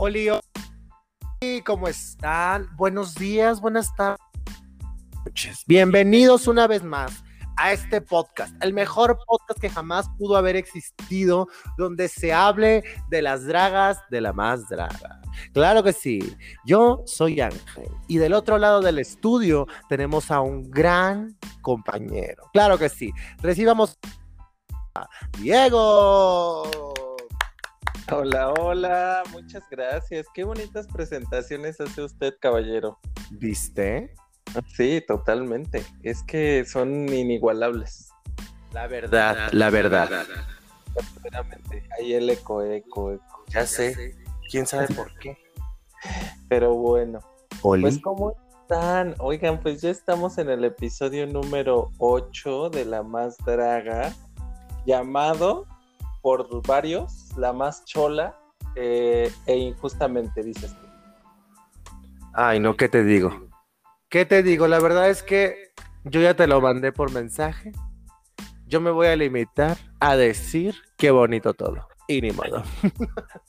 Oli, Oli, ¿cómo están? Buenos días, buenas tardes. Bienvenidos una vez más a este podcast, el mejor podcast que jamás pudo haber existido, donde se hable de las dragas de la más draga. Claro que sí, yo soy Ángel y del otro lado del estudio tenemos a un gran compañero. Claro que sí, recibamos a Diego. Hola, hola, muchas gracias. Qué bonitas presentaciones hace usted, caballero. ¿Viste? Sí, totalmente. Es que son inigualables. La verdad, la verdad. Verdaderamente. Ahí el eco, eco, eco. Ya sé. ¿Quién sabe por qué? Pero bueno. Oli. Pues, ¿cómo están? Oigan, pues ya estamos en el episodio número 8 de La Más Draga, llamado por varios La Más Chola eh, e Injustamente, dices tú. Ay, no, ¿qué te digo? ¿Qué te digo? La verdad es que yo ya te lo mandé por mensaje. Yo me voy a limitar a decir qué bonito todo. Y ni modo.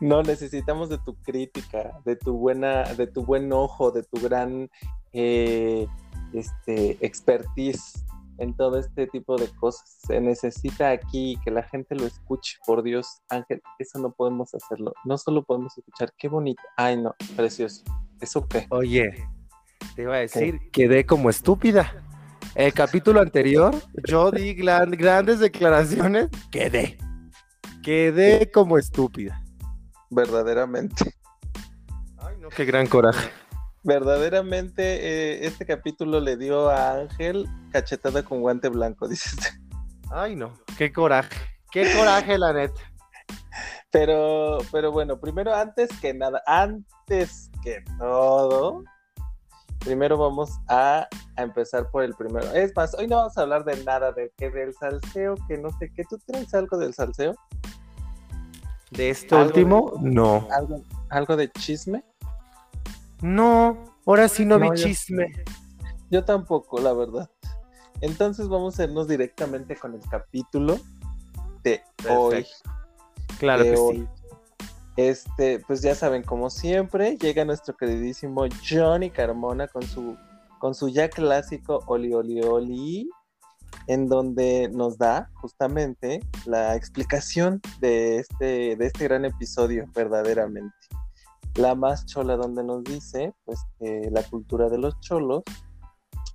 No, necesitamos de tu crítica, de tu buena, de tu buen ojo, de tu gran eh, este, expertise en todo este tipo de cosas. Se necesita aquí que la gente lo escuche, por Dios, Ángel, eso no podemos hacerlo. No solo podemos escuchar, qué bonito. Ay, no, precioso. ¿Eso qué? Oye, te iba a decir, quedé como estúpida. El capítulo anterior, yo di gran- grandes declaraciones, quedé. Quedé como estúpida. Verdaderamente. Ay, no, qué gran coraje. Verdaderamente, eh, este capítulo le dio a Ángel cachetada con guante blanco, dices. Ay, no, qué coraje. Qué coraje, la neta. Pero, pero bueno, primero, antes que nada, antes que todo, primero vamos a, a empezar por el primero. Es más, hoy no vamos a hablar de nada, de que del salseo, que no sé qué. ¿Tú traes algo del salseo? De este último, no. ¿Algo, algo de chisme? No, ahora sí no, No, vi yo- chisme. Yo tampoco, la verdad. Entonces vamos a irnos directamente con el capítulo de hoy. Claro de que hoy. sí. Este, pues ya saben, como siempre, llega nuestro queridísimo Johnny Carmona con su, con su ya clásico Oli Oli Oli, en donde nos da justamente la explicación de este, de este gran episodio, verdaderamente. La más chola, donde nos dice, pues, que la cultura de los cholos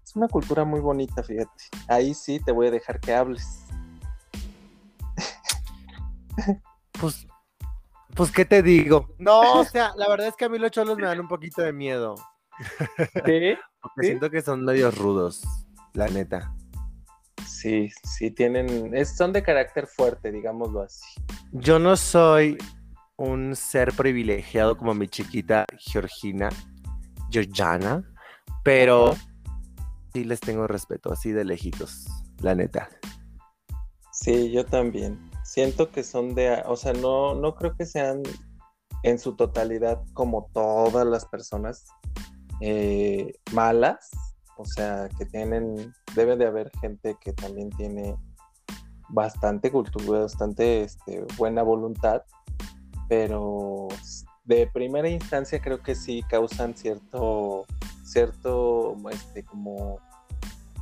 es una cultura muy bonita, fíjate. Ahí sí te voy a dejar que hables. Pues, pues, ¿qué te digo? No, o sea, la verdad es que a mí los cholos me dan un poquito de miedo. ¿Sí? Porque ¿Sí? siento que son medios rudos, la neta. Sí, sí tienen, es, son de carácter fuerte, digámoslo así. Yo no soy un ser privilegiado como mi chiquita Georgina, Georgiana, pero sí les tengo respeto, así de lejitos, la neta. Sí, yo también. Siento que son de, o sea, no, no creo que sean en su totalidad como todas las personas eh, malas. O sea, que tienen, debe de haber gente que también tiene bastante cultura, bastante este, buena voluntad, pero de primera instancia creo que sí causan cierto, cierto, este, como,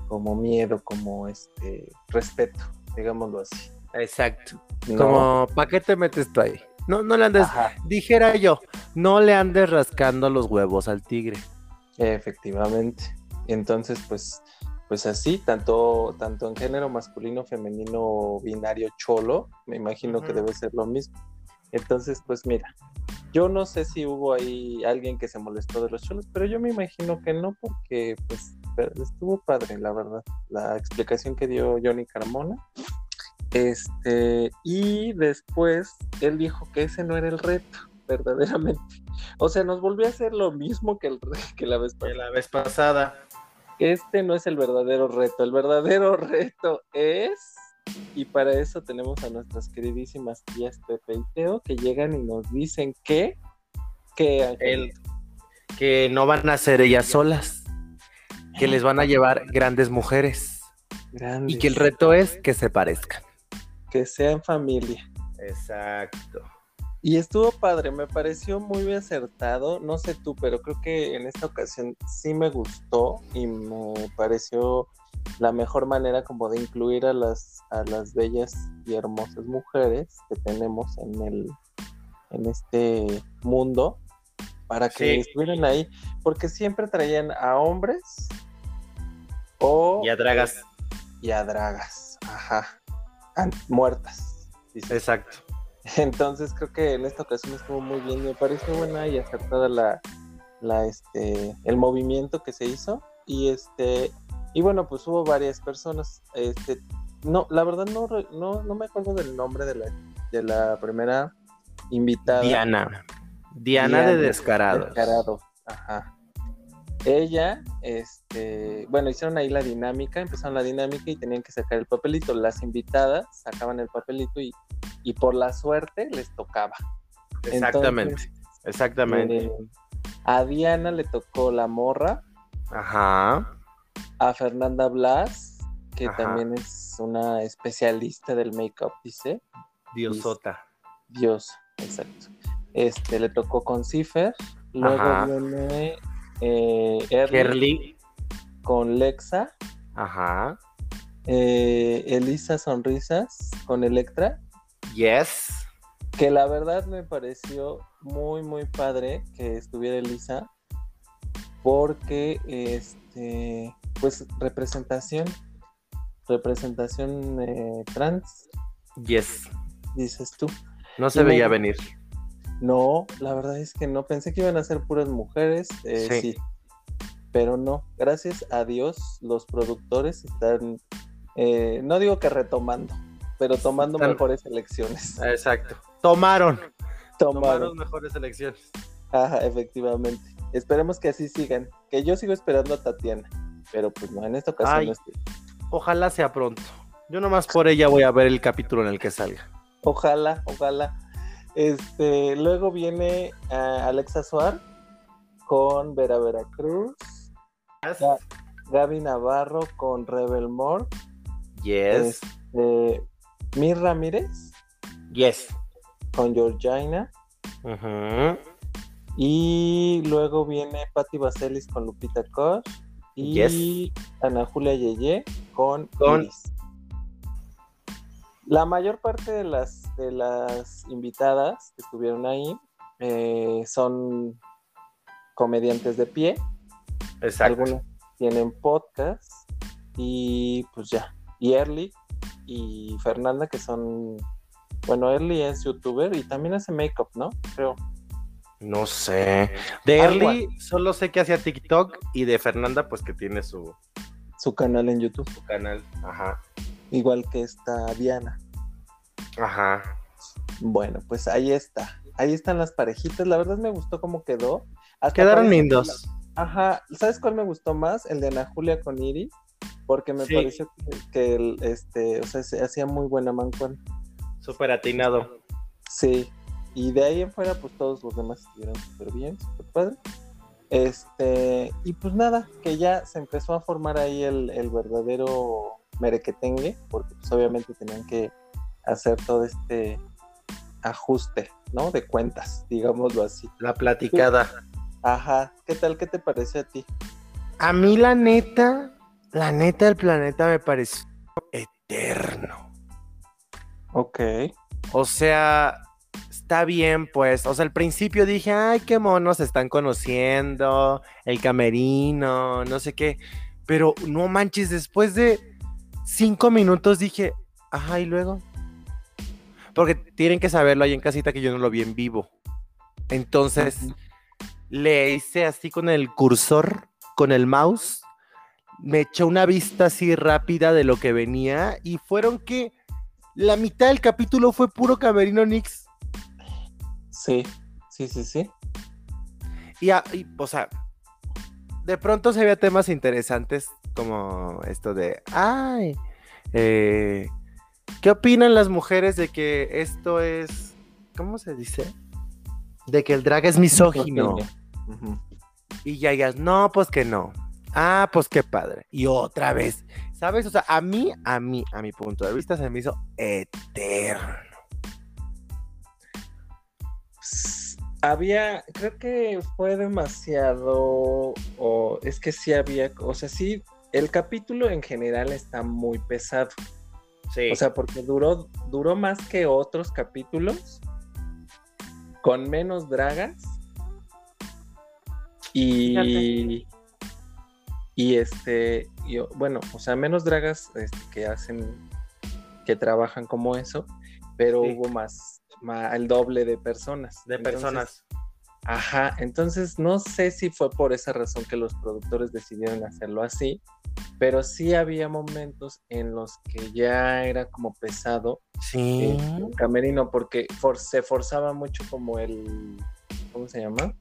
como miedo, como este, respeto, digámoslo así. Exacto. No, Como, ¿para qué te metes tú ahí? No, no le andes, ajá, dijera yo, no le andes rascando los huevos al tigre. efectivamente. Entonces, pues, pues así, tanto, tanto en género masculino, femenino, binario, cholo, me imagino que debe ser lo mismo. Entonces, pues mira, yo no sé si hubo ahí alguien que se molestó de los cholos, pero yo me imagino que no, porque pues estuvo padre, la verdad, la explicación que dio Johnny Carmona. Este, y después él dijo que ese no era el reto, verdaderamente. O sea, nos volvió a hacer lo mismo que, el, que la vez pasada. la vez pasada. Este no es el verdadero reto. El verdadero reto es. Y para eso tenemos a nuestras queridísimas tías Pepe y Teo que llegan y nos dicen que. Que El- que no van a ser ellas solas, que les van a llevar grandes mujeres y que el reto es que se parezcan. Que sean familia. Exacto. Y estuvo padre, me pareció muy acertado. No sé tú, pero creo que en esta ocasión sí me gustó y me pareció la mejor manera como de incluir a las, a las bellas y hermosas mujeres que tenemos en el en este mundo para que estuvieran ahí, porque siempre traían a hombres o y a dragas y a dragas, ajá, muertas. Exacto. Entonces creo que en esta ocasión estuvo muy bien, me pareció buena y acertada la, la este el movimiento que se hizo y este y bueno, pues hubo varias personas. Este, no, la verdad no, no, no me acuerdo del nombre de la, de la primera invitada. Diana. Diana, de Descarado. Descarado, ajá. Ella, este, bueno, hicieron ahí la dinámica, empezaron la dinámica y tenían que sacar el papelito. Las invitadas sacaban el papelito y, y por la suerte les tocaba. Exactamente, exactamente. Eh, a Diana le tocó la morra. Ajá a Fernanda Blas, que también es una especialista del make-up, dice. Diosota. Dios, exacto. Este le tocó con Cipher, luego viene eh, con Lexa. Ajá. Eh, Elisa Sonrisas con Electra. Yes. Que la verdad me pareció muy, muy padre que estuviera Elisa. Porque este pues representación, representación eh, trans. Yes. Dices tú. No se veía venir. No, la verdad es que no. Pensé que iban a ser puras mujeres. Eh, sí. Pero no. Gracias a Dios, los productores están, eh, no digo que retomando, pero tomando mejores elecciones. Exacto. Tomaron. Tomaron. Tomaron mejores elecciones. Ajá, efectivamente. Esperemos que así sigan. Que yo sigo esperando a Tatiana pero pues no, en esta ocasión Ojalá sea pronto. Yo nomás por ella voy a ver el capítulo en el que salga. Ojalá, ojalá. Este, luego viene Alexa Suar con Vera Veracruz. Gaby Navarro con Rebel More. Yes. Este, Mir Ramírez. Yes. Con Georgina. Y luego viene Patti Vaselis con Lupita Koch y Ana Julia Yeye con, Iris. La mayor parte de las, de las invitadas que estuvieron ahí eh, son comediantes de pie. Exacto. Algunas tienen podcast y pues ya. Y Early y Fernanda que son, bueno, Early es youtuber y también hace make-up, ¿no? Creo. No sé. De Early solo sé que hacía TikTok y de Fernanda pues que tiene su... Su canal en YouTube. Su canal, ajá. Igual que esta Diana. Ajá. Bueno, pues ahí está. Ahí están las parejitas. La verdad me gustó cómo quedó. Quedaron lindos. Ajá. ¿Sabes cuál me gustó más? El de Ana Julia con Iris. Porque me pareció que, el, este, o sea, se hacía muy buena mancón. Súper atinado. Sí, y de ahí en fuera, pues todos los demás estuvieron súper bien, súper padre. Este, y pues nada, que ya se empezó a formar ahí el, verdadero merequetengue, porque pues obviamente tenían que hacer todo este ajuste, ¿no? De cuentas, digámoslo así. La platicada. Ajá, ¿qué tal? ¿Qué te parece a ti? A mí la neta, la neta del planeta me pareció eterno. Ok. O sea, está bien, pues. O sea, al principio dije, ay, qué monos están conociendo, el camerino, no sé qué. Pero no manches, después de cinco minutos dije, ajá, y luego. Porque tienen que saberlo ahí en casita que yo no lo vi en vivo. Entonces, le hice así con el cursor, con el mouse. Me echó una vista así rápida de lo que venía. Y fueron que la mitad del capítulo fue puro camerino Nix Sí, sí, sí, sí. Y, o sea, de pronto se había temas interesantes como esto de, ay, eh, ¿qué opinan las mujeres de que esto es, ¿cómo se dice? De que el drag es misógino. Y ya, ya, no, pues que no. Ah, pues qué padre. Y otra vez, ¿sabes? O sea, a mí, a mí, a mi punto de vista se me hizo eterno. Había, creo que fue demasiado, o es que sí había, o sea, sí, el capítulo en general está muy pesado. Sí. O sea, porque duró, duró más que otros capítulos, con menos dragas. Y, y este, yo, bueno, o sea, menos dragas este, que hacen, que trabajan como eso, pero Sí. hubo más, el doble de personas. de Entonces, personas. Ajá, entonces no sé si fue por esa razón que los productores decidieron hacerlo así, pero sí había momentos en los que ya era como pesado Sí. eh, el camerino porque for- se forzaba mucho como el, ¿cómo se llama?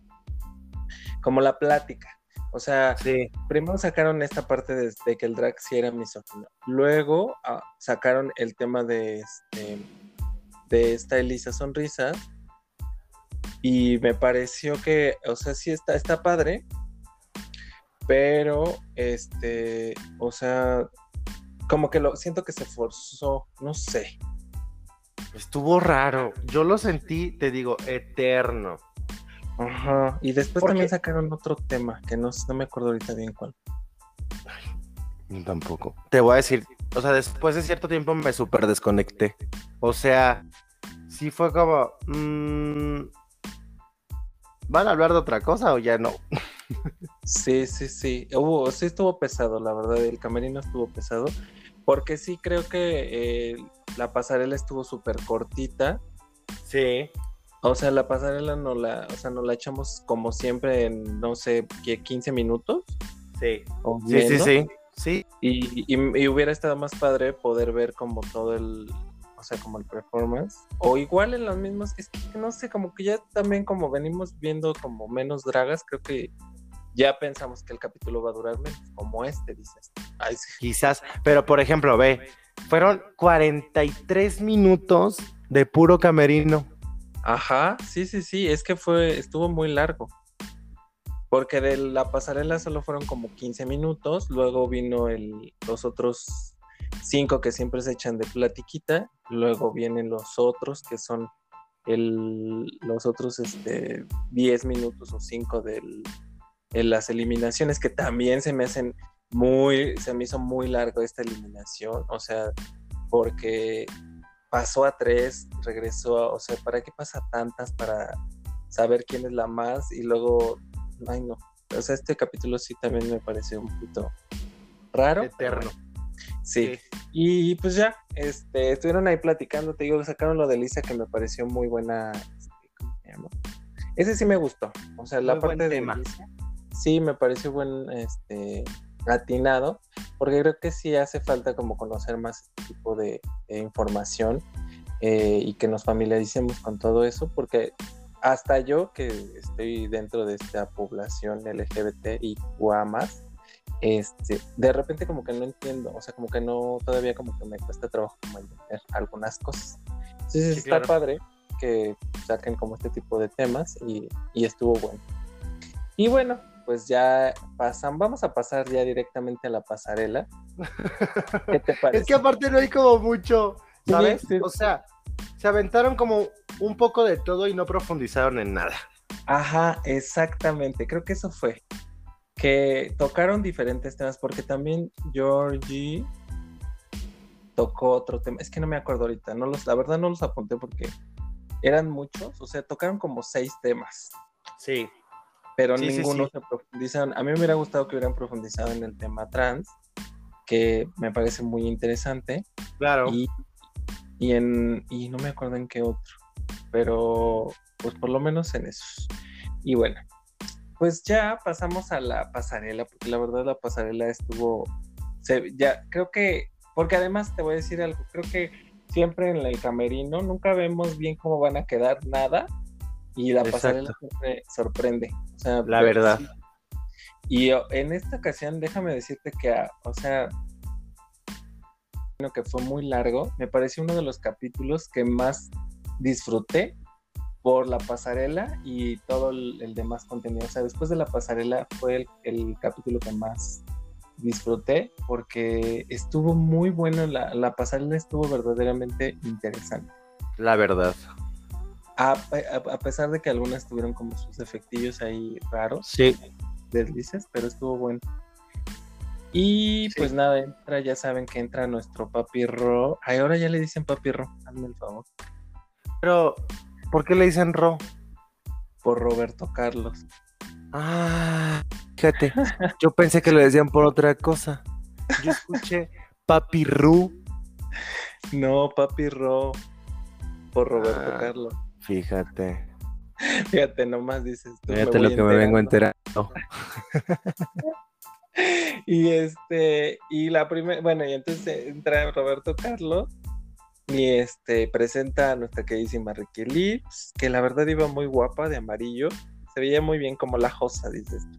Como la plática. O sea, Sí. primero sacaron esta parte de, de que el drag sí era misógino. Luego ah, sacaron el tema de, este, de esta Elisa Sonrisa. Y me pareció que, o sea, sí está, está padre. Pero, este, o sea, como que lo siento que se forzó, no sé. Estuvo raro. Yo lo sentí, te digo, eterno. Ajá. Y después Porque- también sacaron otro tema que no, no me acuerdo ahorita bien cuál. Tampoco. Te voy a decir, o sea, después de cierto tiempo me súper desconecté. O sea, sí fue como. mm, ¿Van a hablar de otra cosa o ya no? Sí, sí, sí. Hubo, sí estuvo pesado, la verdad. El camerino estuvo pesado. Porque sí creo que eh, la pasarela estuvo súper cortita. Sí. O sea, la pasarela no la, o sea, nos la echamos como siempre en, no sé, ¿qué, 15 minutos. Sí. o Sí, sí, sí. Sí. Y, y- y hubiera estado más padre poder ver como todo el, o sea, como el performance. O igual en los mismos, es que no sé, como que ya también como venimos viendo como menos dragas, creo que ya pensamos que el capítulo va a durar menos, como este, dices. Ay, sí. Quizás. Pero por ejemplo, ve, fueron 43 minutos de puro camerino. Ajá, sí, sí, sí, es que fue, estuvo muy largo. Porque de la pasarela solo fueron como 15 minutos, luego vino los otros cinco que siempre se echan de platiquita, luego vienen los otros que son el, los otros este, 10 minutos o 5 del, en las eliminaciones que también se me hacen muy, se me hizo muy largo esta eliminación, o sea, porque pasó a tres, regresó, a- o sea, ¿para qué pasa tantas para saber quién es la más? Y luego, ay no, o sea, este capítulo sí también me pareció un poquito raro. Eterno. Sí. Y pues ya, este, estuvieron ahí platicando, te digo, sacaron lo de Lisa que me pareció muy buena, este, ¿cómo se llama? Ese sí me gustó, o sea, la Muy parte de. Lisa, sí me pareció buen, este, atinado, porque creo que sí hace falta como conocer más este tipo de, de información eh, y que nos familiaricemos con todo eso, porque hasta yo que estoy dentro de esta población LGBT y más, este, de repente como que no entiendo, o sea, como que no, todavía como que me cuesta trabajo como entender algunas cosas. Entonces Sí, está claro. padre que saquen como este tipo de temas y, y estuvo bueno. Y bueno, pues ya pasan, vamos a pasar ya directamente a la pasarela. ¿Qué te parece? Es que aparte no hay como mucho, ¿sabes? Sí, sí. O sea, se aventaron como un poco de todo y no profundizaron en nada. Ajá, exactamente. Creo que eso fue. Que tocaron diferentes temas, porque también Georgie tocó otro tema. Es que no me acuerdo ahorita. No los, la verdad no los apunté porque eran muchos. O sea, tocaron como seis temas, Sí. pero Sí, sí, ninguno sí. se profundizaron. A mí me hubiera gustado que hubieran profundizado en el tema trans, que me parece muy interesante. Claro. Y, y en y no me acuerdo en qué otro, pero pues por lo menos en esos. Y bueno, pues ya pasamos a la pasarela, porque la verdad la pasarela estuvo, se, ya creo que, porque además te voy a decir algo, creo que siempre en el camerino nunca vemos bien cómo van a quedar nada y la Exacto. pasarela siempre sorprende. O sea, La pero verdad. sí. Y oh, en esta ocasión, déjame decirte que, ah, o sea, que fue muy largo, me pareció uno de los capítulos que más disfruté por la pasarela y todo el, el demás contenido. O sea, después de la pasarela fue el, el capítulo que más disfruté porque estuvo muy bueno, la, la pasarela estuvo verdaderamente interesante. La verdad. A, a- a pesar de que algunas tuvieron como sus efectillos ahí raros, Sí. deslices, pero estuvo bueno. Y Sí. pues nada, entra, ya saben que entra nuestro papi Ro. Ay, ahora ya le dicen papi Ro, hazme el favor. Pero, ¿por qué le dicen Ro? Por Roberto Carlos. Ah, fíjate, yo pensé que lo decían por otra cosa. Yo escuché Papi Ru. No, papi Ro. Por Roberto Ah. Carlos. Fíjate, Fíjate, nomás dices tú. fíjate lo que me vengo enterando. Y este, y la primera, bueno, y entonces entra Roberto Carlos y este presenta a nuestra queridísima Ricky Lips, que la verdad iba muy guapa de amarillo. Se veía muy bien como la Josa, dices. tú.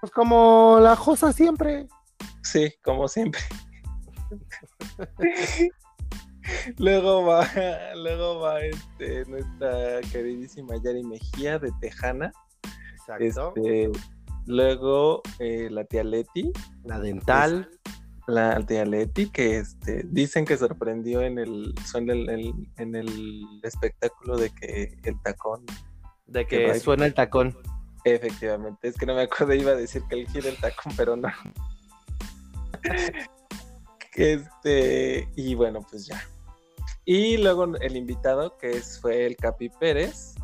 Pues como la Josa siempre. Sí, como siempre. luego va, luego va este, nuestra queridísima Yari Mejía de Tejana. Exacto. Este, luego eh, la tía Leti, La dental. la tía Leti, que este, dicen que sorprendió en el, suena el- el- en el espectáculo de que el tacón, De que suena el tacón. efectivamente, es que no me acuerdo, iba a decir que el giro el tacón, pero no. este, y bueno, pues ya. Y luego el invitado, que es, fue el Capi Pérez.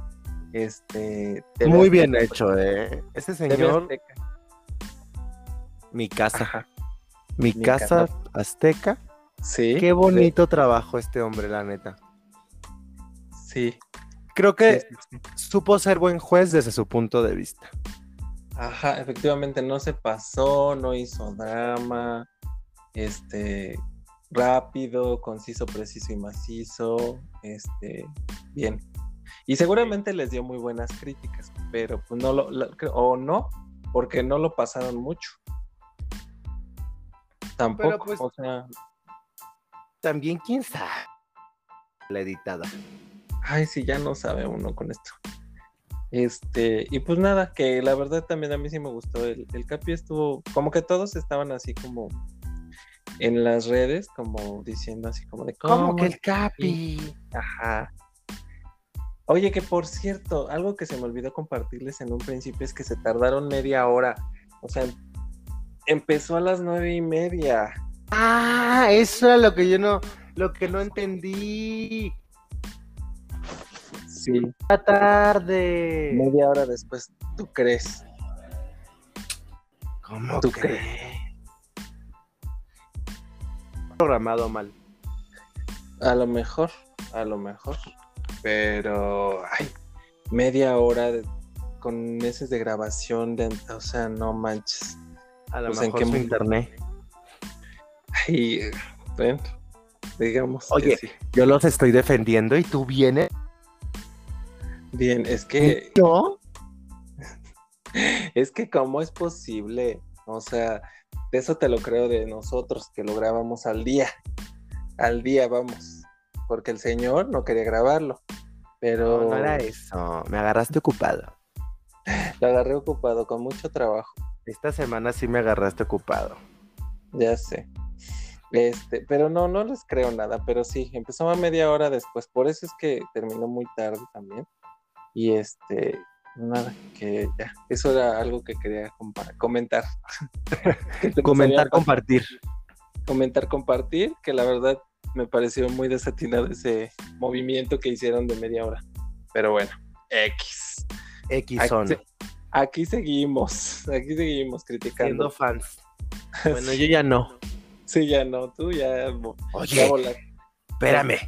Este, TV Muy bien Azteca, hecho, ¿eh? Ese señor, mi casa. Ajá, Mi, Mi casa, casa. azteca. Sí. Qué bonito trabajo este hombre, la neta. Sí. Creo que sí, sí, sí. supo ser buen juez desde su punto de vista. Ajá, efectivamente no se pasó, no hizo drama, este, rápido, conciso, preciso y macizo, este, bien. Y seguramente les dio muy buenas críticas, pero pues no lo, lo- o no, porque no lo pasaron mucho. Tampoco, pues, o sea, También, quién sabe. La editada. ay, sí, ya no sabe uno con esto. Este, y pues nada, que la verdad también a mí sí me gustó. El, el Capi estuvo, como que todos estaban así como en las redes, como diciendo así como de ¿Cómo ¿cómo que el Capi? Ajá. Oye, que por cierto, algo que se me olvidó compartirles en un principio es que se tardaron media hora. O sea, empezó a las nueve y media. Ah, eso era lo que yo no, lo que no entendí. Sí. La tarde. Media hora después, ¿tú crees? ¿Cómo ¿Tú crees? Programado mal. A lo mejor, a lo mejor. Pero, ay, media hora de- con meses de grabación, de, o sea, no manches. A lo Pues, ¿en mejor qué su internet. Ay, bueno, digamos que Oye. sí. Yo los estoy defendiendo y tú vienes. Bien, es que, ¿Yo? es que cómo es posible, o sea, de eso te lo creo de nosotros que lo grabamos al día, al día vamos, porque el señor no quería grabarlo, pero No, no era eso. Me agarraste ocupado. lo agarré ocupado con mucho trabajo. Esta semana sí me agarraste ocupado. Ya sé. Este, pero no, no les creo nada, pero sí, empezó a media hora después, por eso es que terminó muy tarde también. Y este, nada, que ya, eso era algo que quería comentar. Comentar, compartir. comentar, compartir, que la verdad me pareció muy desatinado ese movimiento que hicieron de media hora. Pero bueno, X. X Aquí, son. aquí seguimos, aquí seguimos Siendo criticando. fans. Bueno, yo ya no. Sí, ya no, tú ya, Oye, espérame.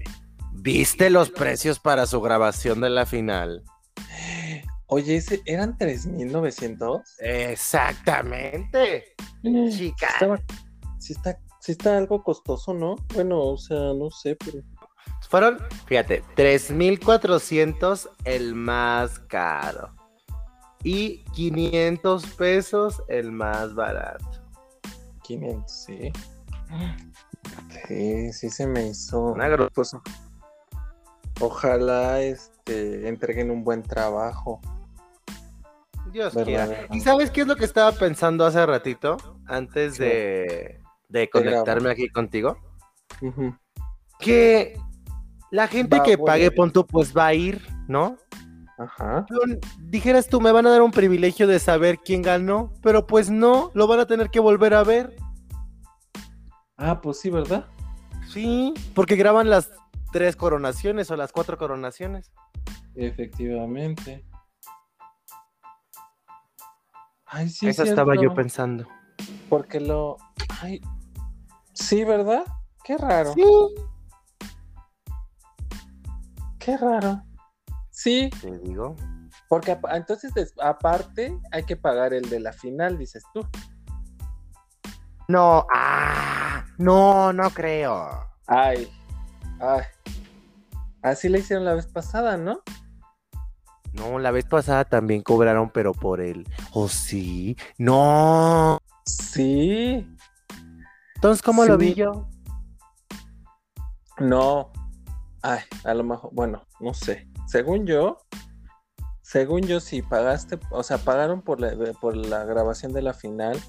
¿Viste los precios para su grabación de la final? Oye, ese, ¿eran 3.900? Exactamente. Chica. Estaba, sí, está, sí está algo costoso, ¿no? Bueno, o sea, no sé, pero... Fueron, fíjate, 3,400 el más caro. Y 500 pesos el más barato. 500, sí. Sí, sí se me hizo... Una gro- Pues, ojalá este, entreguen un buen trabajo. Dios ¿Verdad, quiera. ¿Y sabes qué es lo que estaba pensando hace ratito? Antes de, de conectarme aquí contigo. Que La gente Va, que pague, pon tú, pues va a ir, ¿no? Ajá. Pero, dijeras tú, me van a dar un privilegio de saber quién ganó, pero pues no, lo van a tener que volver a ver. Ah, pues sí, ¿verdad? Sí, porque graban las tres coronaciones o las cuatro coronaciones. Efectivamente. Ay, sí. Esa es estaba yo pensando. Porque lo. Ay. Sí, ¿verdad? Qué raro. Sí. Qué raro. Sí, Te digo. porque entonces aparte hay que pagar el de la final, dices tú. No, ah, no, no creo. Ay, ay. Así le hicieron la vez pasada, ¿no? No, la vez pasada también cobraron, pero por el. ¿O sí? No. Sí. Entonces, ¿cómo lo vi yo? No. Ay, a lo mejor, bueno, no sé. Según yo, según yo, si pagaste, o sea, pagaron por la, por la grabación de la final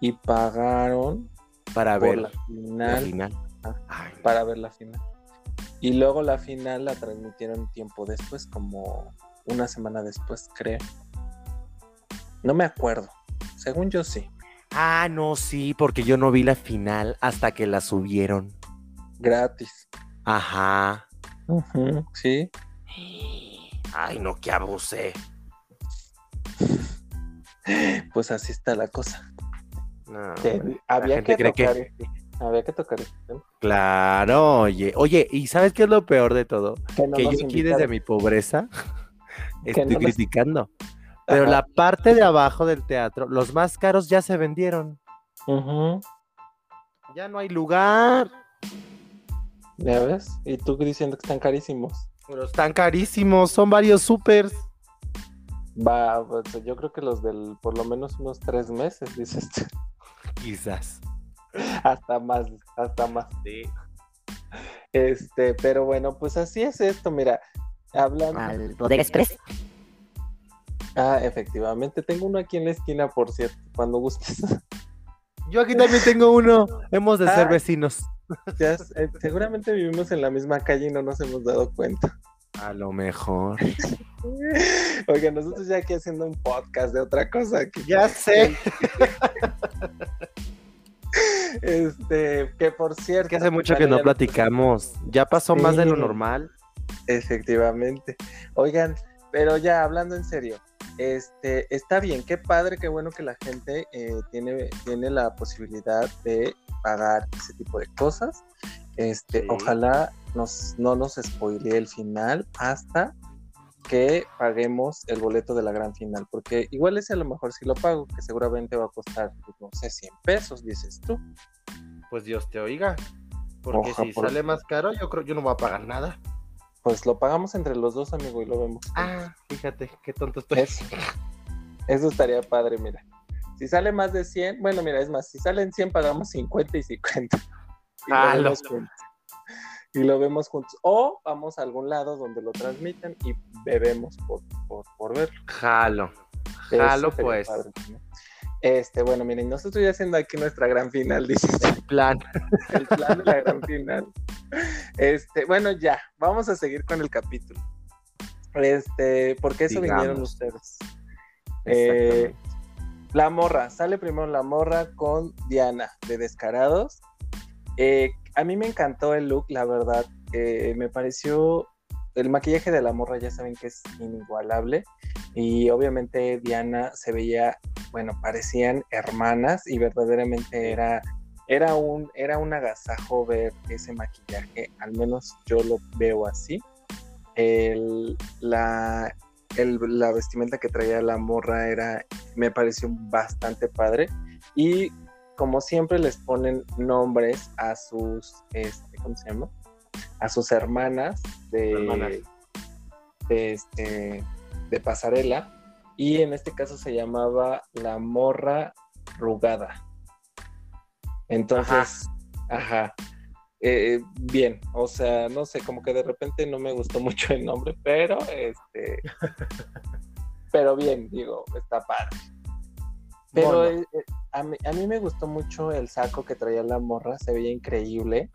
y pagaron Para por ver la la final, Ay, para ver la final. Y luego la final la transmitieron tiempo después, como una semana después, creo. No me acuerdo. Según yo sí. Ah, no, sí, porque yo no vi la final hasta que la subieron. Gratis. Ajá. Ujú, Sí. Ay, no, que abusé. Pues así está la cosa. No, Te- hombre. había gente que cree tocar que- este- Había que tocar este tema. Claro, oye. Oye, ¿y sabes qué es lo peor de todo? Que no que yo aquí invitaron. desde mi pobreza estoy no nos- criticando. Pero Ajá. la parte de abajo del teatro, los más caros ya se vendieron. Ujú, Ya no hay lugar. ¿Ya ves? Y tú diciendo que están carísimos. Pero están carísimos, son varios supers. Va, pues, yo creo que los del por lo menos unos tres meses, dices tú. Quizás. hasta más, hasta más. Sí. Este, pero bueno, pues así es esto, mira. Hablando. al Bodega Express. Ah, efectivamente, tengo uno aquí en la esquina, por cierto, cuando gustes. Yo aquí también tengo uno. Hemos de ser Ah. vecinos. Ya, eh, seguramente vivimos en la misma calle y no nos hemos dado cuenta. A lo mejor. Oiga, nosotros ya aquí haciendo un podcast de otra cosa. Que, Ya sé. Este, que por cierto. Que hace mucho que no platicamos. Ya pasó más de lo normal. Efectivamente. Oigan, pero ya hablando en serio, este, está bien, qué padre, qué bueno que la gente eh, tiene, tiene la posibilidad de pagar ese tipo de cosas. Este, Sí. ojalá nos, no nos spoilee el final hasta que paguemos el boleto de la gran final, porque igual ese a lo mejor sí lo pago, que seguramente va a costar, pues, no sé, 100 pesos, dices tú. Pues Dios te oiga. Porque Oja, si por- sale más caro, yo creo yo no voy a pagar nada. Pues lo pagamos entre los dos, amigo, y lo vemos. Ah, fíjate, qué tonto estoy. Eso, eso estaría padre, mira. Si sale más de 100, bueno, mira, es más, si salen 100 pagamos 50 y 50. Y lo, Ah, lo- vemos juntos. Y lo vemos juntos. O vamos a algún lado donde lo transmitan y bebemos por, por, por verlo. Jalo. Jalo, pues. padre también. Este, bueno, miren, nosotros ya haciendo aquí nuestra gran final, dices, Plan. el plan de la gran final. Este, bueno, ya, vamos a seguir con el capítulo. Este, porque eso vinieron ustedes. Eh, la morra, sale primero la morra con Diana de Descarados. Eh, a mí me encantó el look, la verdad. eh, me pareció. El maquillaje de la morra ya saben que es inigualable. Y obviamente Diana se veía, bueno, parecían hermanas y verdaderamente era, era, un, era un agasajo ver ese maquillaje. Al menos yo lo veo así. El, la, el- la vestimenta que traía la morra era, me pareció bastante padre. Y como siempre les ponen nombres a sus, este, ¿cómo se llama? A sus hermanas de, Hermanas. de, este, de pasarela. Y en este caso se llamaba la morra rugada. Entonces, ajá. Eh, bien, o sea, no sé, como que de repente no me gustó mucho el nombre, pero este, pero bien, digo, está padre. Pero eh, eh, a, mí, a mí me gustó mucho el saco que traía la morra, se veía increíble.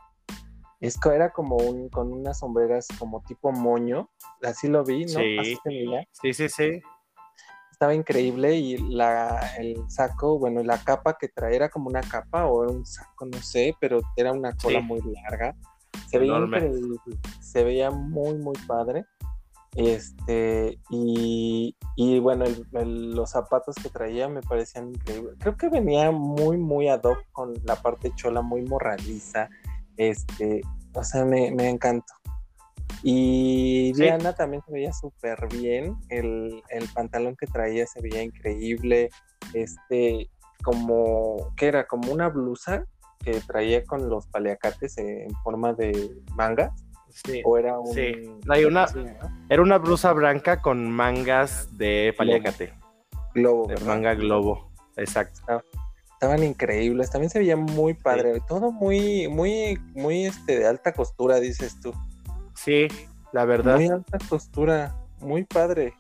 Es que era como un, con unas sombreras como tipo moño, así lo vi, ¿no? Sí. Así. Sí, sí, sí. Estaba increíble y la, el saco, bueno, la capa que traía era como una capa o era un saco, no sé, pero era una cola Sí. muy larga. Se veía increíble, se veía muy, muy padre. Este, y, y bueno, el- el- los zapatos que traía me parecían increíbles. Creo que venía muy, muy ad hoc con la parte chola, muy morraliza. Este, o sea, me, me encantó. Y Sí. Diana también se veía súper bien. El, el pantalón que traía se veía increíble. Este, como, ¿qué era? Como una blusa que traía con los paliacates en forma de manga. Sí. O era un. Sí, una-. Era una blusa blanca con mangas de paliacate, Globo. de manga globo. Exacto. Estaban increíbles. También se veía muy padre. Todo muy, muy, muy este, de alta costura, dices tú. Sí, la verdad. Muy alta costura. Muy padre.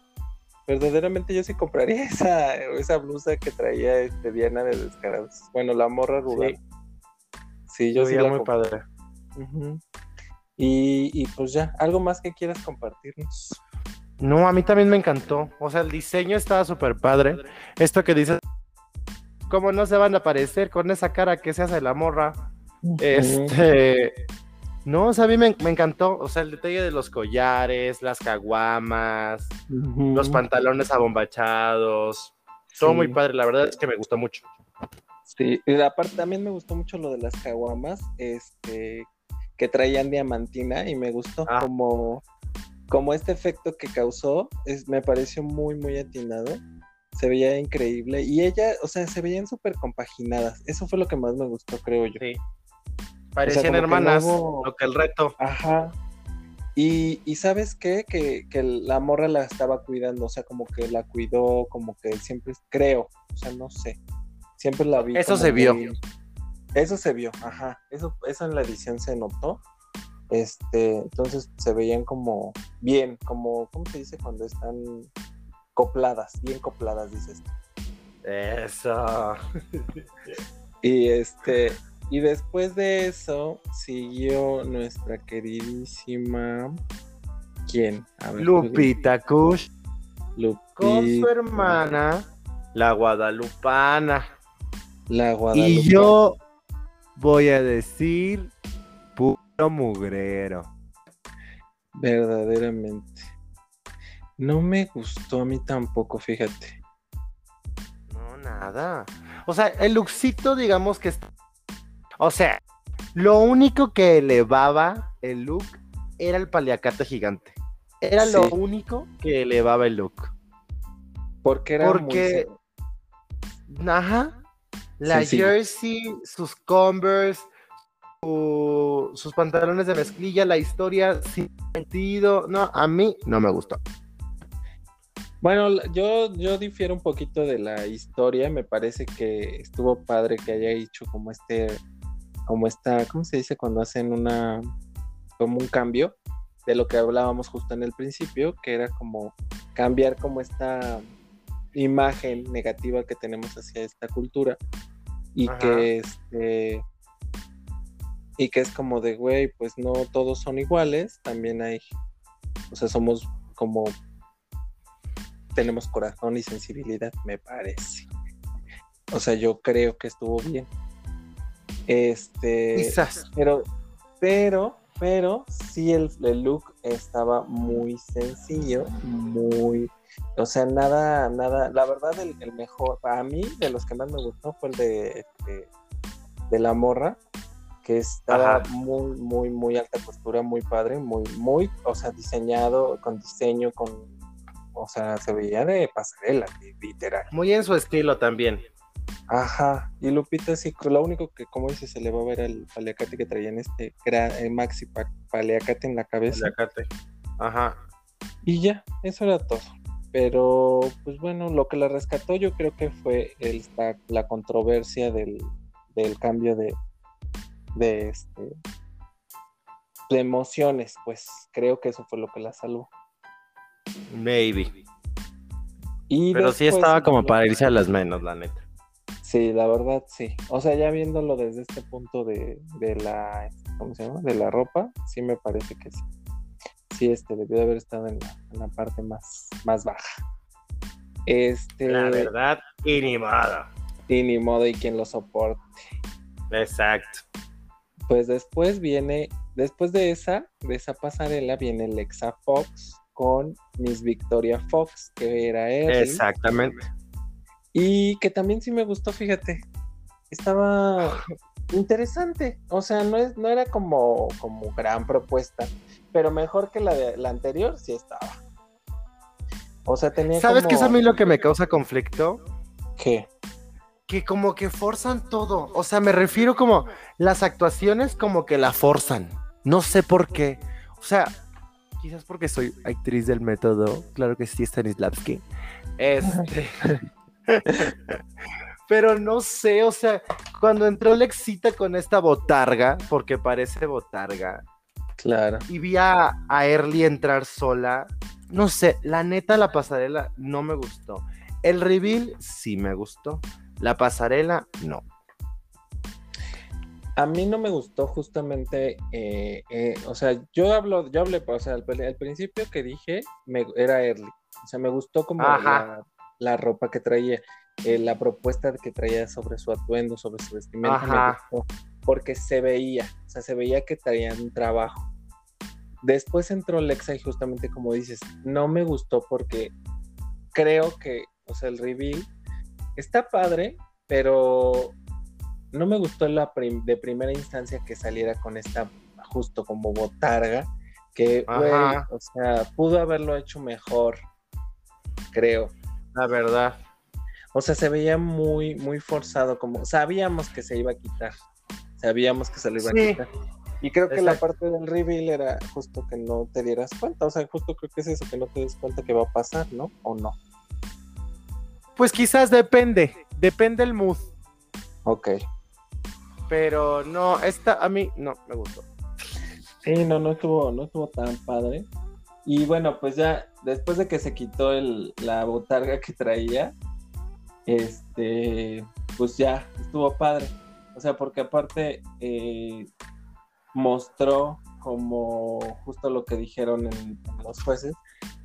Verdaderamente yo sí compraría esa, esa blusa que traía este Diana de Descarados. Bueno, la morra rural. Sí, yo sí la muy padre. Y, y pues ya, ¿algo más que quieras compartirnos? No, a mí también me encantó. O sea, el diseño estaba súper padre. Esto que dices, ¿cómo no se van a aparecer con esa cara que se hace la morra? Este. No, o sea, a mí me, me encantó. O sea, el detalle de los collares, las caguamas, los pantalones abombachados. Todo Sí. muy padre. La verdad es que me gustó mucho. Sí, y aparte también me gustó mucho lo de las caguamas, este, que traían diamantina y me gustó Ah. como, como este efecto que causó, es, me pareció muy, muy atinado. Se veía increíble y ella, o sea, se veían súper compaginadas. Eso fue lo que más me gustó, creo yo. Sí. Parecían hermanas. Lo que el reto. Ajá. Y, y ¿sabes qué? Que, que la morra la estaba cuidando, o sea, como que la cuidó, como que siempre, creo, o sea, no sé. Siempre la vi. Eso se vio. Eso se vio, ajá. Eso, eso en la edición se notó. Este, entonces se veían como bien, como, ¿cómo se dice cuando están copladas? Bien copladas, dices. Eso. Y este, y después de eso siguió nuestra queridísima. ¿Quién? A ver, Lupita Kush Lupita. con su hermana, la guadalupana. La Guadalupe. Y yo voy a decir puro mugrero. Verdaderamente. No me gustó a mí tampoco, fíjate. No, nada. O sea, el luxito, digamos que está. O sea, lo único que elevaba el look era el paliacate gigante. Era lo único que elevaba el look. Porque era Porque- muy... Ajá. La jersey, sus Converse, su- sus pantalones de mezclilla, la historia sin sentido. No, a mí no me gustó. Bueno, yo, yo difiero un poquito de la historia. Me parece que estuvo padre que haya hecho como este, como esta, ¿cómo se dice cuando hacen una, como un cambio de lo que hablábamos justo en el principio, que era como cambiar como esta imagen negativa que tenemos hacia esta cultura y Ajá. que este y que es como de güey, pues no todos son iguales, también hay, o sea, somos como tenemos corazón y sensibilidad, me parece. O sea, yo creo que estuvo bien. Este, Quizás. pero, pero, pero, sí el, el look estaba muy sencillo, muy, o sea, nada, nada, la verdad el, el mejor, para mí, de los que más me gustó fue el de, de, de la morra, que estaba Ajá. muy, muy, muy alta costura, muy padre, muy, muy, o sea, diseñado, con diseño, con, o sea, se veía de pasarela, literal. Muy en su estilo también. Ajá, y Lupita sí, lo único que, como dice, se le va a ver al paliacate que traía en este gra- eh, maxi pa- paliacate en la cabeza. Paliacate. Ajá. Y ya, eso era todo. Pero, pues bueno, lo que la rescató yo creo que fue el, la, la controversia del, del cambio de, de, este, de emociones, pues creo que eso fue lo que la salvó. Maybe. Y Pero sí estaba como para irse a las menos, la neta. Sí, la verdad sí. O sea, ya viéndolo desde este punto de, de la, ¿cómo se llama? De la ropa, sí me parece que sí. Sí, este debió de haber estado en la, en la parte más, más baja. Este. La verdad, y ni modo. Y ni modo, y quien lo soporte. Exacto. Pues después viene, después de esa, de esa pasarela, viene Lexa Fox con Miss Victoria Fox, que era él. Exactamente. Y que también sí me gustó, fíjate. Estaba interesante. O sea, no, es, no era como, como gran propuesta, pero mejor que la, de, la anterior sí estaba. O sea, tenía ¿Sabes como... qué es a mí lo que me causa conflicto? ¿Qué? Que como que forzan todo. O sea, me refiero como las actuaciones como que la forzan. No sé por qué. O sea, quizás porque soy actriz del método. Claro que sí, Stanislavski. Este. Pero no sé, o sea, cuando entró Lexita con esta botarga, porque parece botarga, Claro. y vi a, a Early entrar sola, no sé, la neta la pasarela no me gustó. El reveal sí me gustó. La pasarela no. A mí no me gustó justamente, eh, eh, o sea, yo hablo, yo hablé, o sea, al, al principio que dije me, era early, o sea, me gustó como la, la, ropa que traía, eh, la propuesta que traía sobre su atuendo, sobre su vestimenta, Ajá. me gustó, porque se veía, o sea, se veía que traían un trabajo. Después entró Lexa y justamente como dices, no me gustó porque creo que, o sea, el reveal está padre, pero no me gustó la prim de primera instancia que saliera con esta justo como botarga, que, o sea, pudo haberlo hecho mejor, creo. La verdad. O sea, se veía muy, muy forzado, como sabíamos que se iba a quitar, sabíamos que se lo iba Sí. a quitar. Y creo que Exacto. la parte del reveal era justo que no te dieras cuenta, o sea, justo creo que es eso, que no te des cuenta que va a pasar, ¿no? O no. Pues quizás depende, depende el mood. Ok. Pero no, esta a mí no me gustó. Sí, no, no estuvo, no estuvo tan padre. Y bueno, pues ya después de que se quitó el, la botarga que traía, este, pues ya estuvo padre. O sea, porque aparte eh, mostró como justo lo que dijeron en, en los jueces,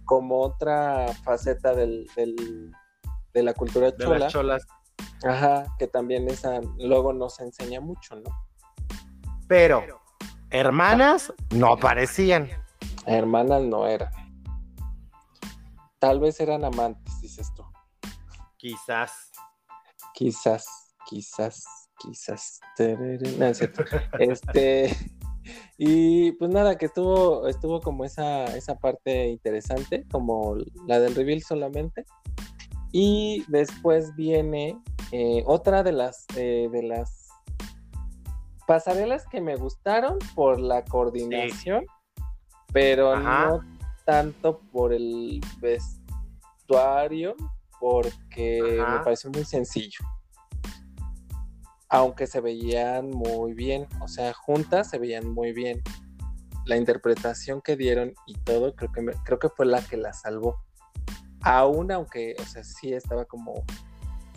como otra faceta del, del- de la cultura De chola. las cholas. Ajá, que también esa luego no se enseña mucho, ¿no? Pero hermanas no parecían. Hermanas no eran. Tal vez eran amantes, dices tú. Quizás. Quizás, quizás, quizás. Terere, no, es cierto. Este. Y pues nada, que estuvo, estuvo como esa, esa parte interesante, como la del reveal solamente. Y después viene eh, otra de las, eh, de las pasarelas que me gustaron por la coordinación, pero Ajá. no tanto por el vestuario, porque Ajá. me pareció muy sencillo. Aunque se veían muy bien, o sea, juntas se veían muy bien. La interpretación que dieron y todo, creo que, me- creo que fue la que la salvó. Aún aunque, o sea, sí estaba como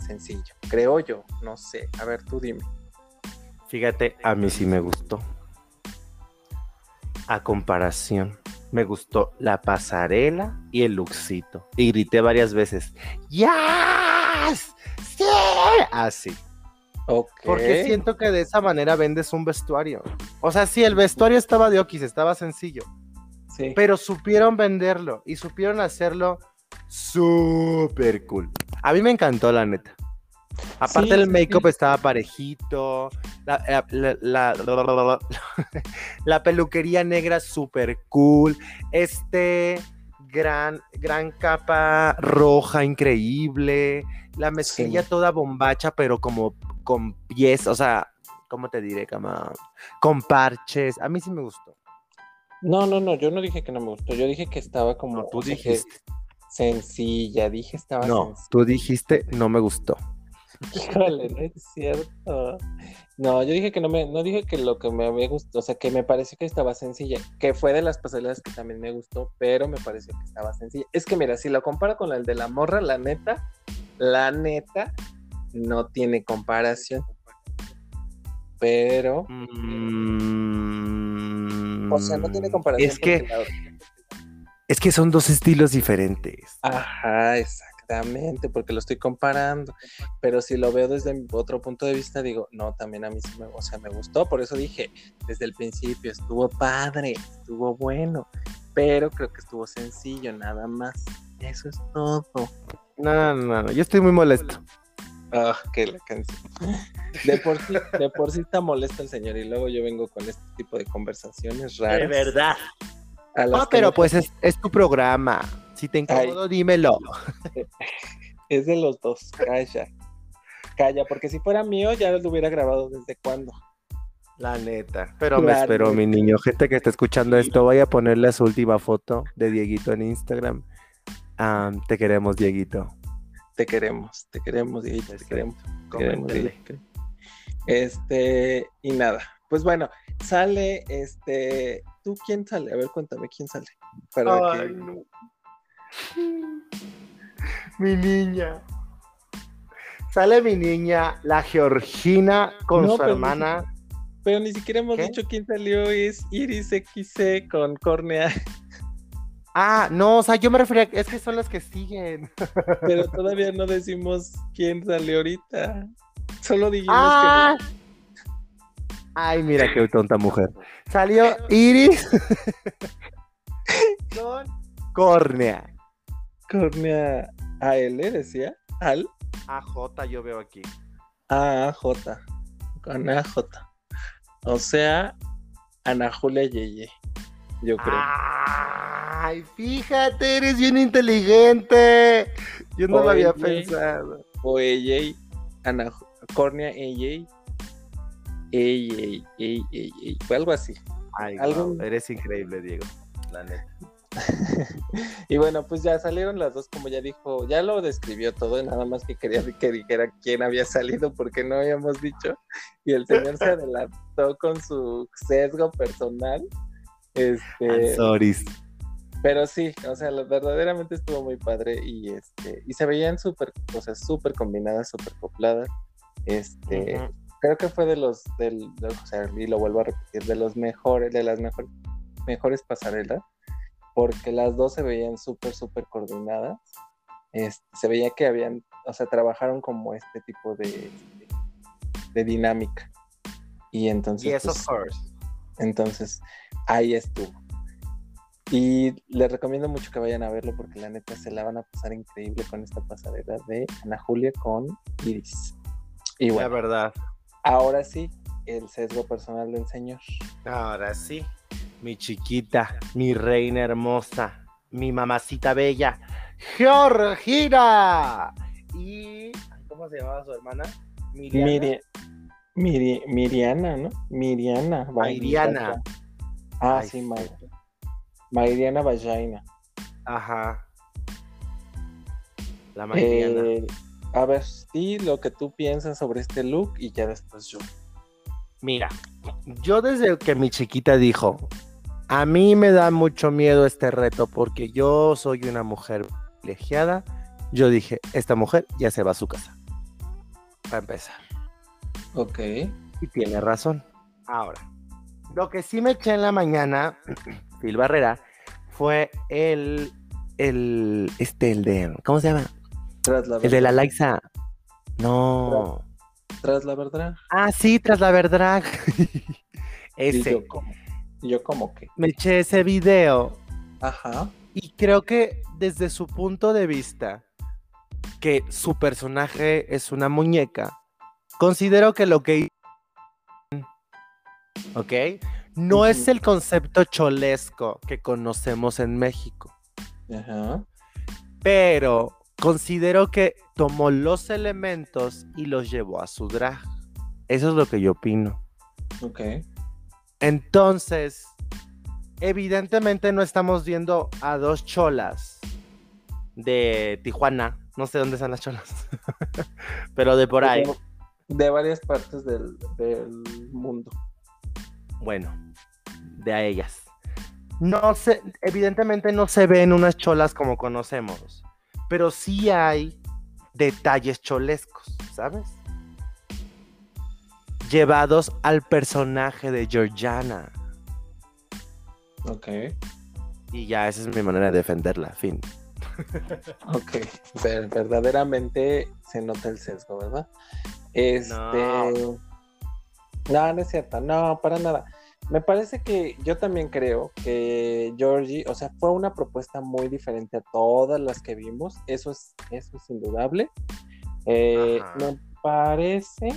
sencillo, creo yo, no sé. A ver, tú dime. Fíjate, a mí sí me gustó. A comparación, me gustó la pasarela y el luxito. Y grité varias veces. ¡Yes! ¡Sí! Así. Ok. Porque siento que de esa manera vendes un vestuario. O sea, sí, el vestuario estaba de Okis, estaba sencillo. Sí. Pero supieron venderlo y supieron hacerlo súper cool. A mí me encantó, la neta. Aparte, el make-up estaba parejito. La, la- la- la- la peluquería negra súper cool. Este gran, gran capa roja increíble. La mezclilla Sí. toda bombacha, pero como con pies, o sea, ¿cómo te diré? Como con parches. A mí sí me gustó. No, no, no, yo no dije que no me gustó, yo dije que estaba como No, tú dijiste. sencilla, dije estaba No, sencilla. tú dijiste, no me gustó. Híjole, no es cierto. No, yo dije que no me, no dije que lo que me había gustado, o sea, que me pareció que estaba sencilla, que fue de las pasarelas que también me gustó, pero me pareció que estaba sencilla. Es que mira, si lo comparo con la de la morra, la neta, la neta, no tiene comparación. Pero. Mm, O sea, no tiene comparación. Es que, es que son dos estilos diferentes. Ajá, exactamente, porque lo estoy comparando. Pero si lo veo desde mi otro punto de vista, digo, no, también a mí sí me, o sea, me gustó. Por eso dije, desde el principio, estuvo padre, estuvo bueno. Pero creo que estuvo sencillo, nada más. Eso es todo. No, no, no, no, yo estoy muy molesto. Ah, que la canción. De por, sí, de por sí está molesto el señor y luego yo vengo con este tipo de conversaciones raras. verdad. a las No, que pero no- pues es, es tu programa. Si te incomodo, dímelo. Es de los dos, calla. Calla, porque si fuera mío ya lo hubiera grabado desde cuándo. La neta. Pero me espero, mi niño. Gente que está escuchando esto, vaya a ponerle su última foto de Dieguito en Instagram. Te queremos, Dieguito. Te queremos, te queremos, Dieguito, te queremos. queremos. Dieguito. Este, y nada. Pues bueno, sale este. ¿Tú quién sale? A ver, cuéntame quién sale. Para Ay, que- no. Mi niña. Sale mi niña, la Georgina, con No, su hermana. Pero ni siquiera hemos ¿Qué? dicho quién salió. Es Iris XC con córnea. Ah, no, o sea, yo me refería, es que son las que siguen. Pero todavía no decimos quién salió ahorita. Solo dijimos Ah. Ay, mira qué tonta mujer. Salió Iris con córnea. Córnea AL, decía. Al. AJ yo veo aquí. AJ. Con AJ. O sea, Ana Julia Yeye. Yo creo. Ay, fíjate, eres bien inteligente. Yo no lo había pensado. O ella. Ana ella. Ella, ella, ella. Fue algo así. Ay, Algo- eres increíble, Diego. La neta. y bueno, pues ya salieron las dos, como ya dijo, ya lo describió todo, y nada más que quería que dijera quién había salido porque no habíamos dicho. Y el señor se adelantó con su sesgo personal. Este, Sorry. pero sí, o sea, verdaderamente estuvo muy padre y este, y se veían súper, o sea, súper combinadas, súper copladas. Este, creo que fue de los, del, de- o sea, y lo vuelvo a repetir, de los mejores, de las mejores, mejores pasarelas, porque las dos se veían súper, súper coordinadas. Se veía que habían, o sea, trabajaron como este tipo de, de dinámica. Y entonces, Yes, pues, of course. entonces, ahí estuvo. Y les recomiendo mucho que vayan a verlo porque la neta se la van a pasar increíble con esta pasarela de Ana Julia con Iris. Y La bueno, verdad. ahora sí, el sesgo personal del señor. Ahora sí. Mi chiquita, mi reina hermosa, mi mamacita bella, Georgina. Y. ¿Cómo se llamaba su hermana? Miriana. Miri- Miri- Miriana, ¿no? Miriana. Mairiana. Ah, Ay, sí, sí. May- Mairiana Vagina. Ajá. La. Eh, a ver, di lo que tú piensas sobre este look y ya después yo. Mira, yo desde que mi chiquita dijo, a mí me da mucho miedo este reto porque yo soy una mujer privilegiada, yo dije, esta mujer ya se va a su casa. Para empezar. Ok. Y tiene razón. Ahora, lo que sí me eché en la mañana, Phil Barrera, fue el, el, este, el de, ¿cómo se llama? Tras la El de la. Liza. No. Tras la verdad. Ah, sí, tras la verdad. Ese. yo yo como que. Me eché ese video Ajá. y creo que desde su punto de vista, que su personaje es una muñeca, considero que lo que ¿ok? No es el concepto cholesco que conocemos en México, Ajá. pero considero que tomó los elementos y los llevó a su drag. Eso es lo que yo opino. Ok. Entonces, evidentemente no estamos viendo a dos cholas de Tijuana. No sé dónde están las cholas, pero de por ahí. De, varias partes del, del mundo. Bueno, de a ellas. No se, evidentemente no se ven unas cholas como conocemos, pero sí hay detalles cholescos. ¿sabes? Llevados al personaje de Georgiana. Ok. Y ya esa es mi manera de defenderla, fin. Ok, Ver- verdaderamente se nota el sesgo, ¿verdad? Este. No. no, es cierto, no, para nada. Me parece que yo también creo que Georgie, o sea, fue una propuesta muy diferente a todas las que vimos, eso es, eso es indudable. Eh, me parece,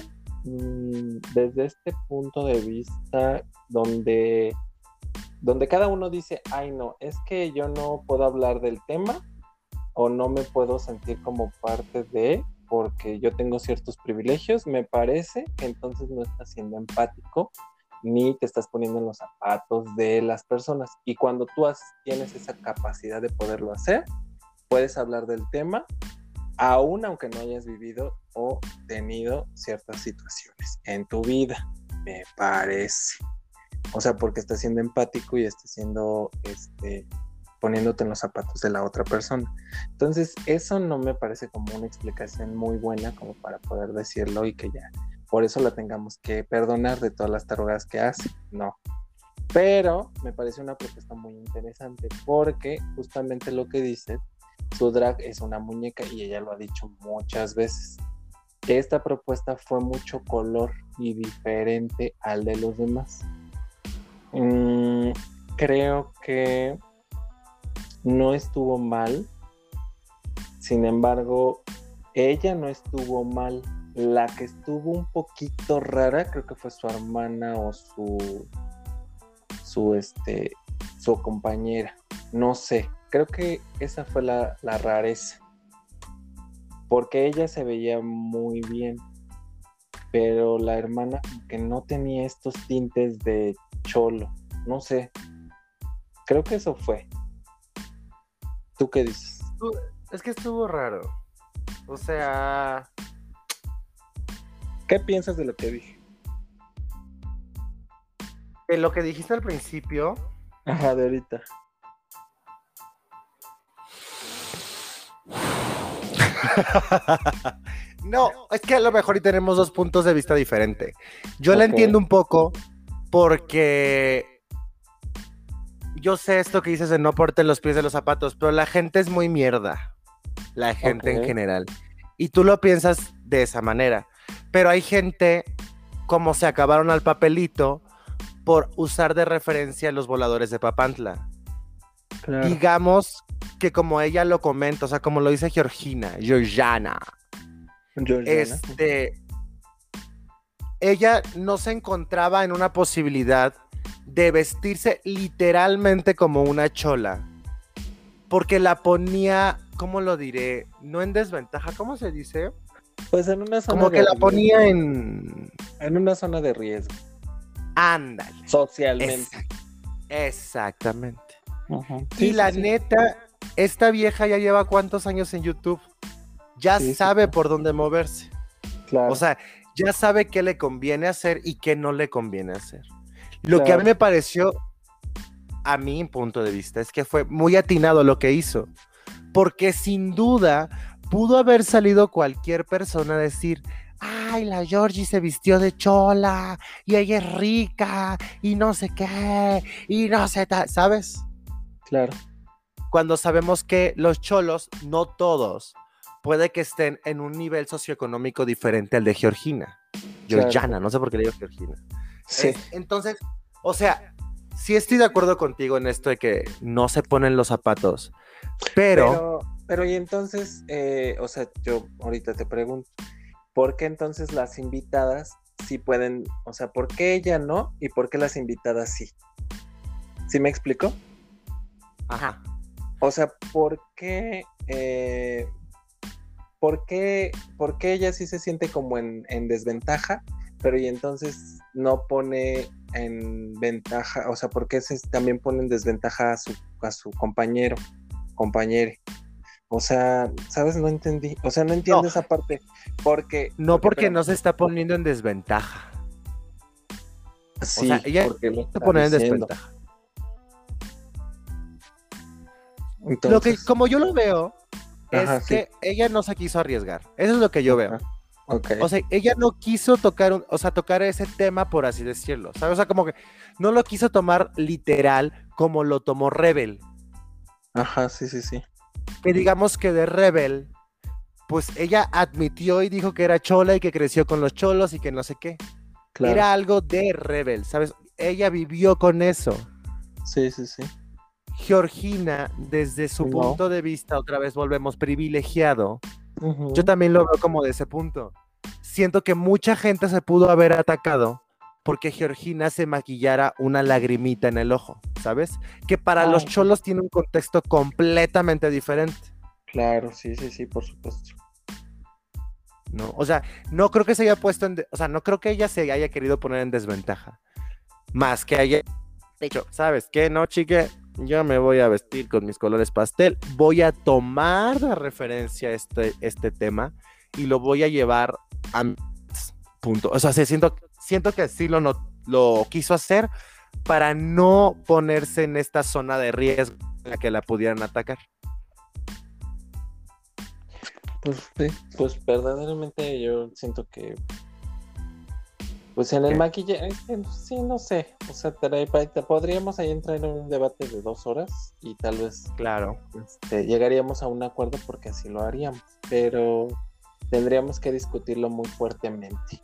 desde este punto de vista, donde, donde cada uno dice, ay no, es que yo no puedo hablar del tema o no me puedo sentir como parte de, porque yo tengo ciertos privilegios, me parece que entonces no estás siendo empático ni te estás poniendo en los zapatos de las personas. Y cuando tú tienes esa capacidad de poderlo hacer, puedes hablar del tema, aún aunque no hayas vivido o tenido ciertas situaciones en tu vida, me parece. O sea, porque estás siendo empático y estás siendo, este, poniéndote en los zapatos de la otra persona. Entonces, eso no me parece como una explicación muy buena como para poder decirlo y que ya por eso la tengamos que perdonar de todas las tarugas que hace. No. Pero me parece una propuesta muy interesante porque justamente lo que dice, su drag es una muñeca y ella lo ha dicho muchas veces. Esta propuesta fue mucho color y diferente al de los demás. Mm, creo que no estuvo mal. Sin embargo, ella no estuvo mal. La que estuvo un poquito rara, creo que fue su hermana o su su este su compañera. No sé. Creo que esa fue la, la rareza. Porque ella se veía muy bien. Pero la hermana como que no tenía estos tintes de cholo. No sé. Creo que eso fue. ¿Tú qué dices? Es que estuvo raro. O sea, ¿Qué piensas de lo que dije? de lo que dijiste al principio, Ajá, de ahorita. no, es que a lo mejor y tenemos dos puntos de vista diferentes. Yo la entiendo un poco porque yo sé esto que dices de no porte los pies de los zapatos, pero la gente es muy mierda. La gente en general. Y tú lo piensas de esa manera. Pero hay gente como se acabaron al papelito por usar de referencia los voladores de Papantla. Claro. Digamos que como ella lo comenta, o sea, como lo dice Georgina, Georgiana, Georgiana. este, ella no se encontraba en una posibilidad de vestirse literalmente como una chola, porque la ponía, ¿cómo lo diré? No en desventaja, ¿cómo se dice? Pues en una zona Como que la riesgo. ponía en... en una zona de riesgo. Ándale. Socialmente. Exact- Exactamente. Ajá. y Sí, la sí, sí. neta, esta vieja ya lleva cuántos años en YouTube. Ya sabe sí. por dónde moverse. Claro. O sea, ya sabe qué le conviene hacer y qué no le conviene hacer. Lo que a mí me pareció, a mi punto de vista, es que fue muy atinado lo que hizo. Porque sin duda pudo haber salido cualquier persona a decir, ay, la Georgie se vistió de chola y ella es rica y no sé qué y no sé, ta-", ¿sabes? Claro. cuando sabemos que los cholos, no todos, puede que estén en un nivel socioeconómico diferente al de Georgina. Claro. Georgiana, no sé por qué le digo Georgina. Sí. Es- entonces, o sea, sí estoy de acuerdo contigo en esto de que no se ponen los zapatos, pero, Pero, pero y entonces, eh, o sea, yo ahorita te pregunto, ¿por qué entonces las invitadas sí pueden, o sea, por qué ella no y por qué las invitadas sí? ¿Sí me explico? Ajá, O sea, ¿por qué, eh, por qué, por qué ella sí se siente como en, en desventaja, pero y entonces no pone en ventaja, o sea, ¿por qué se también pone en desventaja a su, a su compañero, compañere? O sea, ¿sabes? No entendí, o sea, no entiendo No. esa parte, porque... no porque pero- no se está poniendo en desventaja. Sí, sea, ella porque lo Se está pone en desventaja. Entonces, Lo que, como yo lo veo, es sí. que ella no se quiso arriesgar. Eso es lo que yo veo. Ajá. O sea, ella no quiso tocar, o sea, tocar ese tema, por así decirlo, ¿sabes? O sea, como que no lo quiso tomar literal como lo tomó Rebel. Ajá, sí, sí, sí. Que digamos que de Rebel, pues ella admitió y dijo que era chola y que creció con los cholos y que no sé qué. Era algo de Rebel, ¿sabes? Ella vivió con eso. Sí, sí, sí. Georgina, desde su punto de vista, otra vez volvemos privilegiado. Yo también lo veo como de ese punto. Siento que mucha gente se pudo haber atacado porque Georgina se maquillara una lagrimita en el ojo, ¿sabes? Que para los cholos tiene un contexto completamente diferente. Claro, sí, sí, sí, por supuesto. No, o sea, no creo que se haya puesto en, o sea, no creo que ella se haya querido poner en desventaja. Más que haya dicho, ¿sabes qué? No, chique, yo me voy a vestir con mis colores pastel, voy a tomar de referencia este, este tema y lo voy a llevar a punto. O sea, siento, siento que así lo, no, lo quiso hacer para no ponerse en esta zona de riesgo en la que la pudieran atacar. Pues sí, pues verdaderamente yo siento que pues en el maquillaje, sí, no sé. O sea, te, podríamos ahí entrar en un debate de dos horas y tal vez claro. Este, llegaríamos a un acuerdo porque así lo haríamos, pero tendríamos que discutirlo muy fuertemente.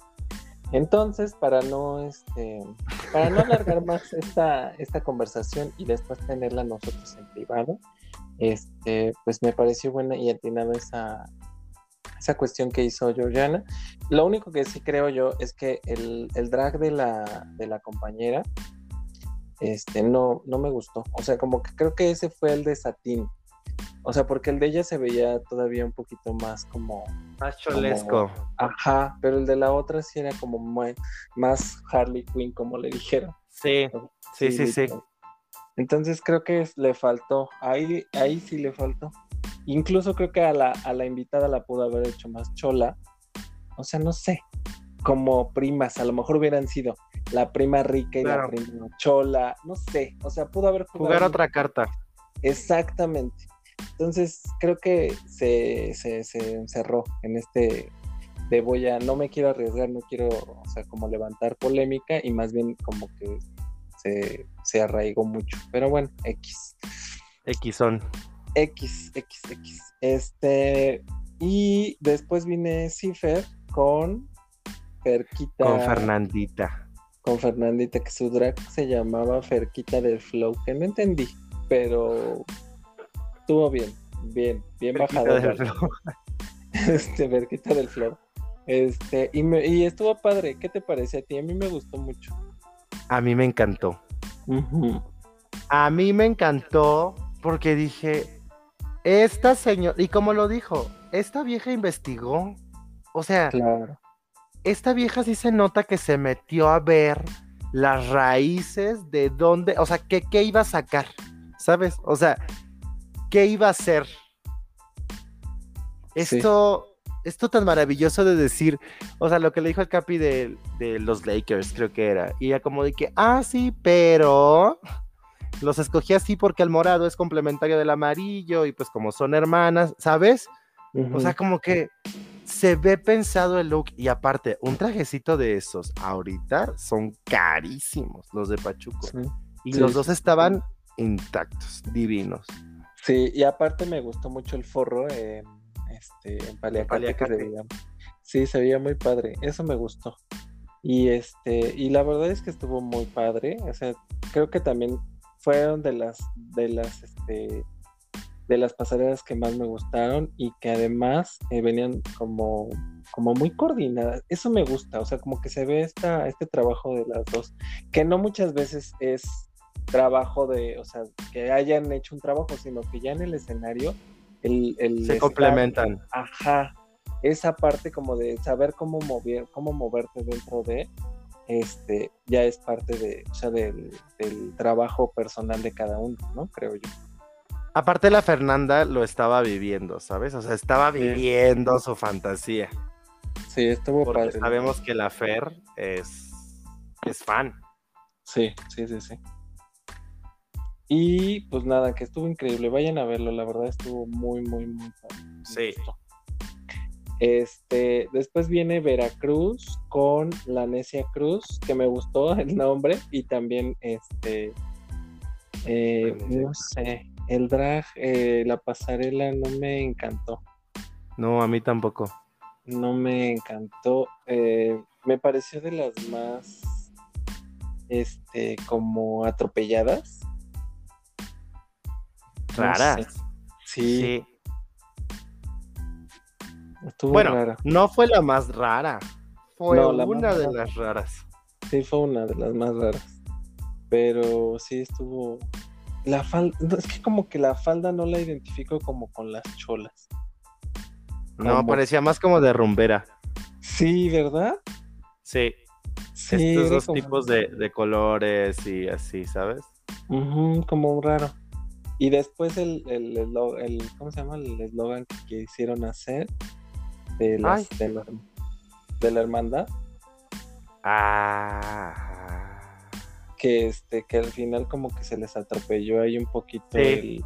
Entonces, para no, este, para no alargar más esta, esta conversación y después tenerla nosotros en privado, este, pues me pareció buena y atinada esa, esa cuestión que hizo Georgiana. Lo único que sí creo yo es que el, drag de la, de la compañera este, no, no me gustó. O sea, como que creo que ese fue el de Satín. O sea, porque el de ella se veía todavía un poquito más como... Más cholesco. ajá, pero el de la otra sí era como más, Harley Quinn, como le dijeron. Sí, sí, sí, sí. Entonces creo que le faltó, ahí, ahí sí le faltó. Incluso creo que a la, a la invitada la pudo haber hecho más chola. O sea, no sé, como primas, a lo mejor hubieran sido la prima rica y la prima chola, no sé, o sea, pudo haber jugado. Jugar otra carta. Exactamente. Entonces, creo que se, se, se, encerró en este de voy a, no me quiero arriesgar, no quiero, o sea, como levantar polémica y más bien como que se, se arraigó mucho. Pero bueno, X. X son. X, X, X. Este, y después vine Cifer con Ferquita. Con Fernandita. Con Fernandita, que su drag se llamaba Ferquita del Flow, que no entendí, pero estuvo bien, bien, bien bajado. Este, Ferquita del Flow. Este, y, me, y estuvo padre. ¿Qué te parece a ti? A mí me gustó mucho. A mí me encantó. A mí me encantó porque dije, esta señora, y como lo dijo, esta vieja investigó. O sea, esta vieja sí se nota que se metió a ver las raíces de dónde, o sea, qué, qué iba a sacar, ¿sabes? O sea, qué iba a hacer. Esto, esto tan maravilloso de decir, o sea, lo que le dijo el Capi de, de los Lakers, creo que era, y ya como de que, ah, sí, pero los escogí así porque el morado es complementario del amarillo y pues como son hermanas, ¿sabes? O sea, como que se ve pensado el look y aparte, un trajecito de esos ahorita son carísimos, los de Pachuco. Y los dos estaban intactos, divinos. Sí, y aparte me gustó mucho el forro en, este, en paliacate, Sí, se veía muy padre, eso me gustó. Y este, y la verdad es que estuvo muy padre. O sea, creo que también fueron de las de las este, de las pasarelas que más me gustaron y que además eh, venían como como muy coordinadas. Eso me gusta, o sea, como que se ve esta, este trabajo de las dos, que no muchas veces es trabajo de, o sea, que hayan hecho un trabajo, sino que ya en el escenario el, se complementan. Ajá, esa parte como de saber cómo mover, cómo moverte dentro de, este, ya es parte de, o sea, del, trabajo personal de cada uno, ¿no? Creo yo. Aparte la Fernanda lo estaba viviendo, ¿sabes? O sea, estaba viviendo su fantasía. Sí, estuvo Porque Sabemos que la Fer es, es fan. Sí, sí, sí, sí. Y pues nada, que estuvo increíble. Vayan a verlo, la verdad estuvo muy, muy, muy Sí. Este, después viene Veracruz con la Necia Cruz, que me gustó el nombre, y también este, eh, no sé, el drag, eh, la pasarela no me encantó. No, a mí tampoco. No me encantó. Eh, me pareció de las más, este, como atropelladas. Raras. Sí. Estuvo bueno, no fue la más rara. Fue una de las raras. Sí, fue una de las más raras. Pero sí estuvo. La falda. Es que como que la falda no la identifico como con las cholas. No, parecía más como de rumbera. Sí, ¿verdad? Sí. Estos dos tipos de, colores y así, ¿sabes? como raro. Y después el, el, el, ¿cómo se llama? El eslogan que quisieron hacer de, las, de, la, de la hermandad. Ah. Que este, que al final como que se les atropelló ahí un poquito el,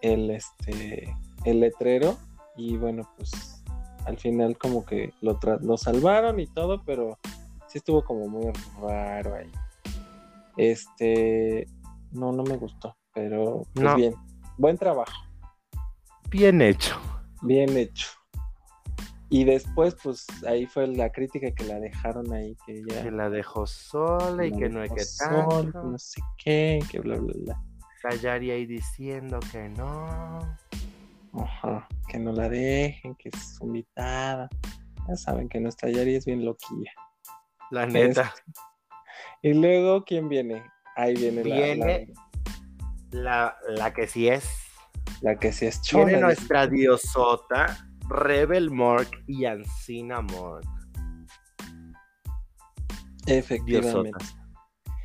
el este el letrero. Y bueno, pues al final como que lo, lo salvaron y todo, pero sí estuvo como muy raro ahí. Este no, no me gustó, pero pues bien. Buen trabajo. Bien hecho. Bien hecho. Y después, pues ahí fue la crítica que la dejaron ahí, que ya. Que la dejó sola y que no hay que tanto. no sé qué, que bla, bla, bla. Tayari ahí diciendo que no. Ajá, que no la dejen, que es invitada. Ya saben que nuestra Yari es bien loquilla. La neta. Y luego, ¿quién viene? Ahí viene, viene la, la, que sí es. La que sí es chula. Viene nuestra diosota Rebel Mork y Ancina Mork. Efectivamente.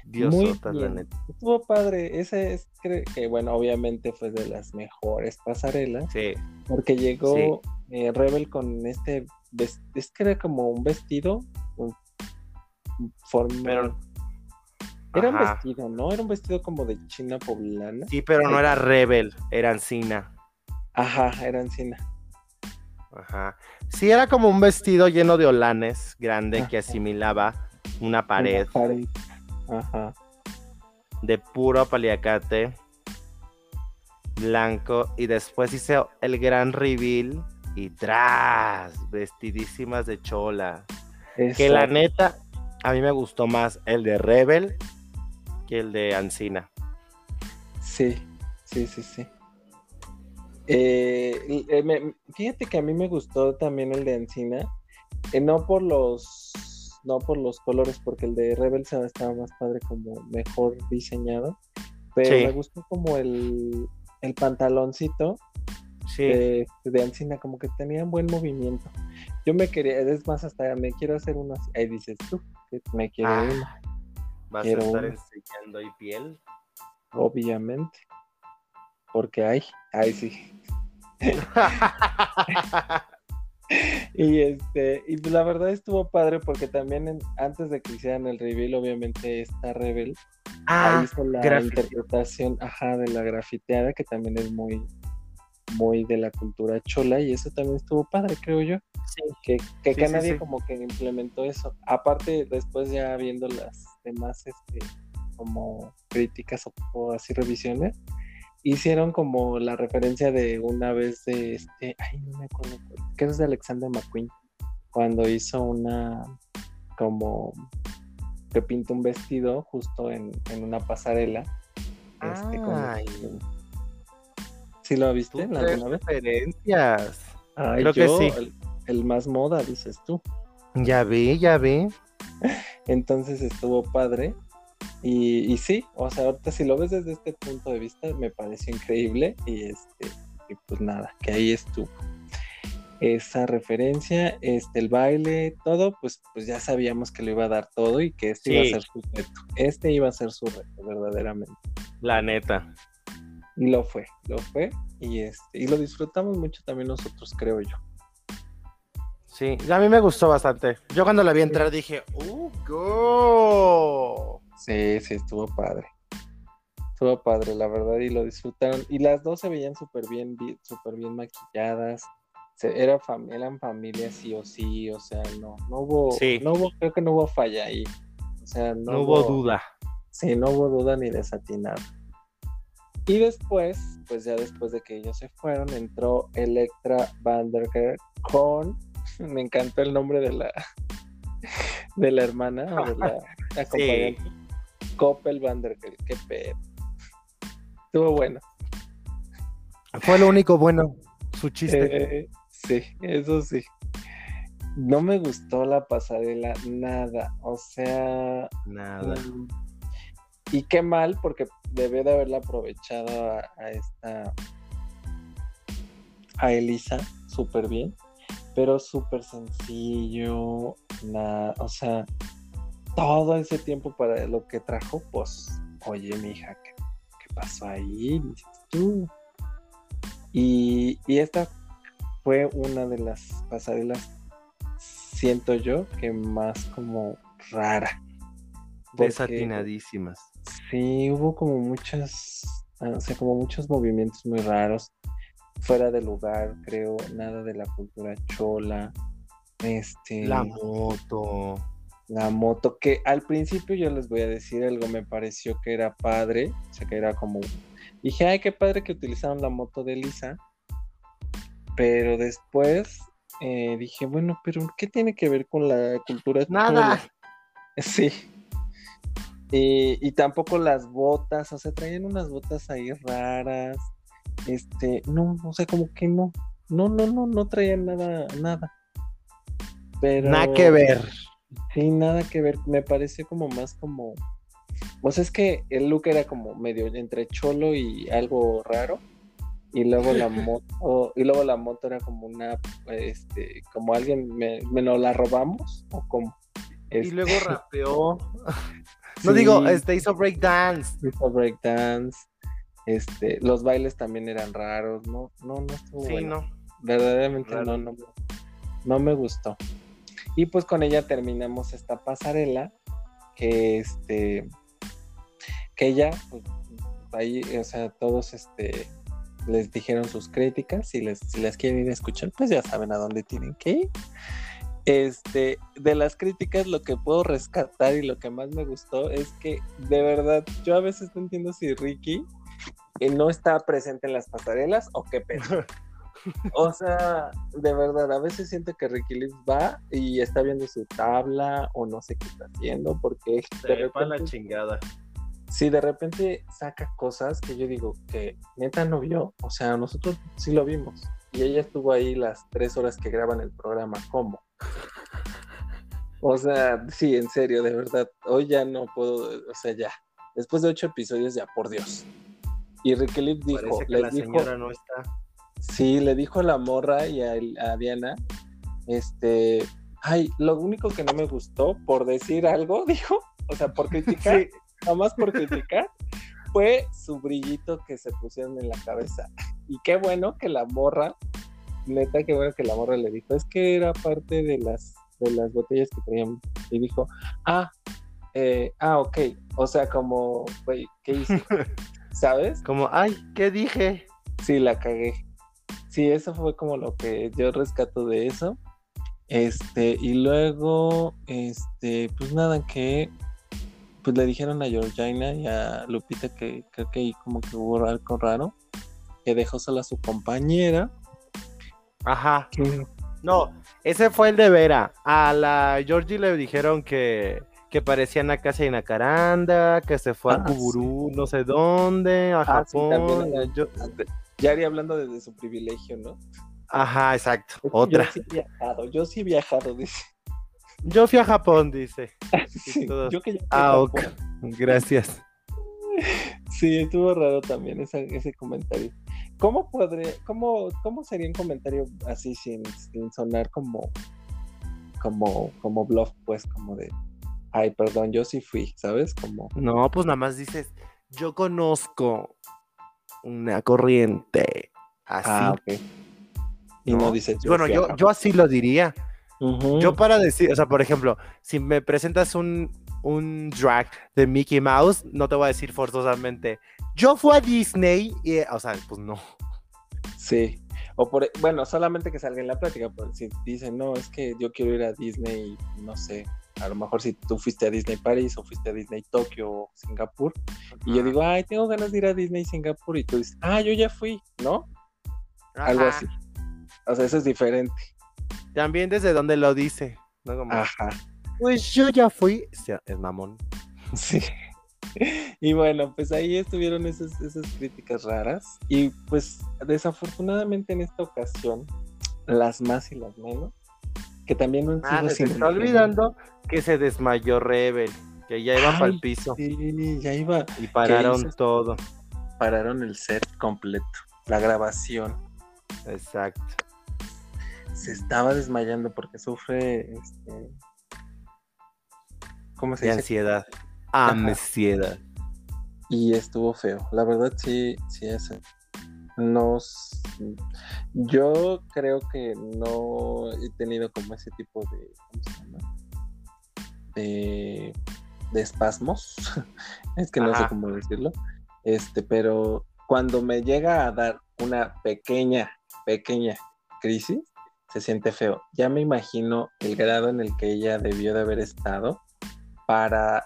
Diosotas, la neta. Estuvo padre. Ese es, que, bueno, obviamente fue de las mejores pasarelas. Sí. Porque llegó eh, Rebel con este. Es que era como un vestido. Un, Pero. Era un vestido, ¿no? Era un vestido como de China poblana. Sí, pero no era Rebel, era Ancina. Ajá, era Ancina. Ajá. Sí, era como un vestido lleno de olanes grande que asimilaba una pared. Ajá. De puro paliacate blanco. Y después hice el gran reveal y tras, vestidísimas de chola. Que la neta, a mí me gustó más el de Rebel que el de Ancina. Sí, sí, sí, sí. Eh, eh fíjate que a mí me gustó también el de Encina, eh, no por los no por los colores, porque el de Rebel estaba más padre, como mejor diseñado, pero me gustó como el, el pantaloncito de, de Ancina, como que tenía buen movimiento. Yo me quería, es más, hasta me quiero hacer uno así. Ahí dices tú, que me quiero ah, uno. ¿Vas a estar enseñando ahí piel? Obviamente. Porque hay, ahí sí. y este, y pues la verdad estuvo padre porque también antes de que hicieran el reveal, obviamente esta Rebel ah, hizo la interpretación ajá, de la grafiteada, que también es muy, muy de la cultura chola, y eso también estuvo padre, creo yo. Que, que, nadie como que implementó eso. Aparte, después ya viendo las demás este, como críticas o así revisiones, hicieron como la referencia de una vez de este, ay, no me acuerdo, que es de Alexander McQueen, cuando hizo una como que pintó un vestido justo en, una pasarela. Este, ay. ¿Sí lo viste alguna vez? referencias. Creo que sí. el, más moda, dices tú. Ya vi, ya vi. Entonces estuvo padre. Y, sí, o sea, ahorita si lo ves desde este punto de vista, me pareció increíble y este, y pues nada, que ahí estuvo. Esa referencia, este, el baile, todo, pues, pues ya sabíamos que le iba a dar todo y que este iba a ser su reto. Este iba a ser su reto, verdaderamente. La neta. Y lo fue, lo fue, y este, y lo disfrutamos mucho también nosotros, creo yo. Sí, a mí me gustó bastante. Yo cuando la vi entrar dije, ¡Uh, go! Sí, sí, estuvo padre. Estuvo padre, la verdad, y lo disfrutaron. Y las dos se veían súper bien, súper bien maquilladas. se- era fam- eran familias sí o sí, o sea, no, no hubo, Sí. no hubo, creo que no hubo falla ahí. O sea, no, No, hubo duda. Sí, no hubo duda ni desatinado. Y después, pues ya después de que ellos se fueron, entró Electra Vanderger con, me encantó el nombre de la de la hermana o de la acompañante, Coppel Vanderger, qué pedo. Estuvo bueno. Fue lo único bueno, su chiste. Eh, sí, eso sí. No me gustó la pasarela, nada. O sea, Nada. Mm, Y qué mal, porque debe de haberla aprovechado a, a esta. a Elisa súper bien, pero súper sencillo. Nada, o sea, todo ese tiempo para lo que trajo, pues, oye, mija, ¿qué, qué pasó ahí? Tú. Y, y esta fue una de las pasarelas, siento yo, que más como rara. Porque- Desatinadísimas. Sí, hubo como muchas, ah, o sea, como muchos movimientos muy raros, fuera de lugar, creo, nada de la cultura chola, este, La moto. La moto, que al principio yo les voy a decir algo, me pareció que era padre, o sea, que era como, dije, ay, qué padre que utilizaron la moto de Lisa, pero después eh, dije, bueno, pero ¿qué tiene que ver con la cultura Nada. Sí. Y, y tampoco las botas, o sea, traían unas botas ahí raras. Este, no, o sea, como que no. No, no, no, no traían nada, nada. Pero. Nada que ver. Sí, nada que ver. Me pareció como más como. O sea, es que el look era como medio entre cholo y algo raro. Y luego la moto, y luego la moto era como una, este, como alguien me, me nos la robamos, o como. Y luego rapeó. Sí. No digo, este hizo breakdance. hizo breakdance. Este, los bailes también eran raros, no, no, no estuvo Sí, bueno. no. Verdaderamente Raro. no, no, no me gustó. Y pues con ella terminamos esta pasarela que este que ella pues, ahí, o sea, todos este les dijeron sus críticas, si les si las quieren ir a escuchar, pues ya saben a dónde tienen que ir. Este, de las críticas lo que puedo rescatar y lo que más me gustó es que de verdad yo a veces no entiendo si Ricky eh, no está presente en las pasarelas o qué pedo. O sea, de verdad, a veces siento que Ricky Lips va y está viendo su tabla o no sé qué está haciendo porque de repente, chingada. sí, de repente saca cosas que yo digo que neta no vio. O sea, nosotros sí lo vimos. Y ella estuvo ahí las tres horas que graban el programa. ¿Cómo? O sea, sí, en serio, de verdad. Hoy ya no puedo, o sea, ya. Después de ocho episodios, ya, por Dios. Y Ricky Lips dijo, Parece que les la dijo, señora no está. Sí, le dijo a la morra y a, Diana, este, ay, lo único que no me gustó, por decir algo, dijo, o sea, por criticar, Sí. nada más por criticar, fue su brillito que se pusieron en la cabeza. Y qué bueno que la morra, neta, qué bueno que la morra le dijo, es que era parte de las, de las botellas que traían. Y dijo, ah, eh, ah, ok, o sea, como, güey, ¿qué hice? ¿Sabes? Como, ay, ¿qué dije? Sí, la cagué. Sí, eso fue como lo que yo rescato de eso. Este, y luego, este, pues nada, que pues le dijeron a Georgina y a Lupita que creo que ahí como que hubo algo raro, que dejó sola a su compañera. Ajá. que- No, ese fue el de Vera. A la Georgie le dijeron que, que parecía Nakasa y Nakaranda, que se fue a Ah, Kuburu, no sé dónde, a Ah, sí, Japón. Yo- Yari hablando desde su privilegio, ¿no? Ajá, exacto. Otra. Yo sí he viajado, yo sí he viajado, dice. Yo fui a Japón, dice. Sí, todos. yo que ya fui Ah, a. Gracias. Sí, estuvo raro también ese comentario. ¿Cómo podría, cómo, cómo sería un comentario así sin, sin sonar como, como, como bluff, pues, como de, ay, perdón, yo sí fui, ¿sabes? Como, No, pues nada más dices, yo conozco una corriente. Así. ah. Y no, ¿no? dices, bueno, yo, yo así lo diría. Yo para decir, o sea, por ejemplo, si me presentas un, un drag de Mickey Mouse, no te voy a decir forzosamente, yo fui a Disney, y, o sea, pues no. Sí. O por, bueno, solamente que salga en la plática, por si dicen, no, es que yo quiero ir a Disney, no sé, a lo mejor si tú fuiste a Disney París o fuiste a Disney Tokio o Singapur, y yo digo, ay, tengo ganas de ir a Disney Singapur, y tú dices, ah, yo ya fui, ¿no? Algo así. O sea, eso es diferente. También desde donde lo dice. ¿no? Ajá. Pues yo ya fui. Es mamón. Sí. Y bueno, pues ahí estuvieron esas, esas críticas raras. Y pues desafortunadamente en esta ocasión, las más y las menos, que también no ah, se está olvidando que se desmayó Rebel, que ya iba para el piso. Sí, ya iba. Y pararon todo. Pararon el set completo, la grabación. Exacto. Se estaba desmayando porque sufre este. ¿Cómo se dice? Ansiedad. Ansiedad. Y estuvo feo. La verdad sí, sí es. Nos, yo creo que no he tenido como ese tipo de, ¿cómo se llama? De, de espasmos. es que no sé cómo decirlo. Este, pero cuando me llega a dar una pequeña, pequeña crisis, se siente feo. Ya me imagino el grado en el que ella debió de haber estado para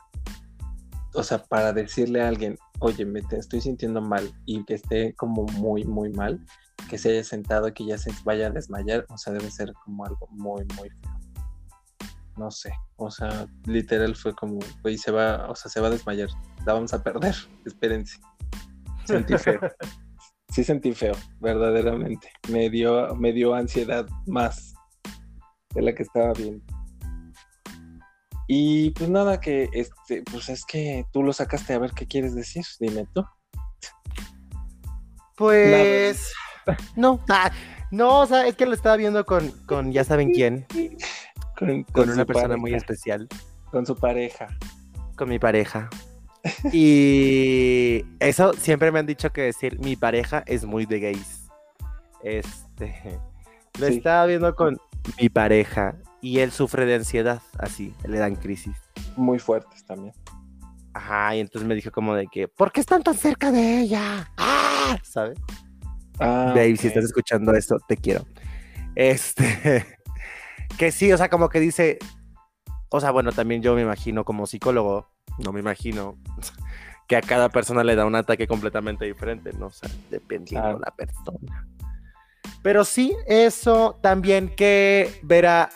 o sea, para decirle a alguien, oye, me te estoy sintiendo mal y que esté como muy, muy mal, que se haya sentado y que ya se vaya a desmayar, o sea, debe ser como algo muy, muy feo. No sé, o sea, literal fue como, güey, se va, o sea, se va a desmayar, la vamos a perder, espérense. Sentí feo. Sí sentí feo, verdaderamente. Me dio, me dio ansiedad más de la que estaba viendo. Y pues nada, que este, pues es que tú lo sacaste a ver qué quieres decir, dime tú. Pues no, ah, no, o sea, es que lo estaba viendo con, con ya saben quién. Con, una persona muy especial. Con su pareja. Con mi pareja. y eso siempre me han dicho que decir mi pareja es muy de gays. Este. Lo estaba viendo con mi pareja y él sufre de ansiedad, así, le dan crisis. Muy fuertes también. Ajá, y entonces me dijo como de que, ¿por qué están tan cerca de ella? ¡Ah! ¿Sabes? Ah, Babe, si estás escuchando esto, te quiero. Este, que sí, o sea, como que dice, o sea, bueno, también yo me imagino como psicólogo, no me imagino que a cada persona le da un ataque completamente diferente, ¿no? O sea, dependiendo de la persona. Pero sí, eso también que Vera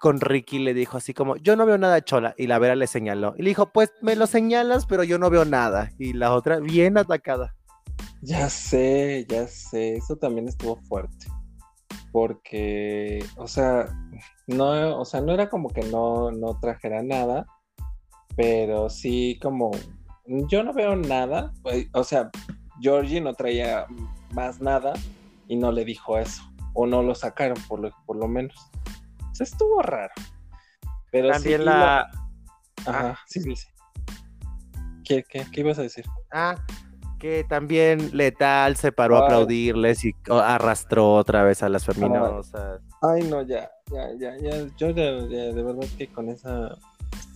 con Ricky le dijo así como, yo no veo nada chola. Y la Vera le señaló. Y le dijo, pues me lo señalas, pero yo no veo nada. Y la otra, bien atacada. Ya sé, ya sé. Eso también estuvo fuerte. Porque, o sea, no, o sea, no era como que no, no trajera nada. Pero sí como, yo no veo nada. O sea, Georgie no traía más nada y no le dijo eso. O no lo sacaron, por lo, por lo menos. O sea, estuvo raro. Pero También la... Ajá, ah, sí, sí. ¿Qué, qué, qué ibas a decir? Ah, que también Letal se paró a aplaudirles y arrastró otra vez a las feminosas. Ay, no, ya, ya, ya, ya. Yo ya, de verdad que con esa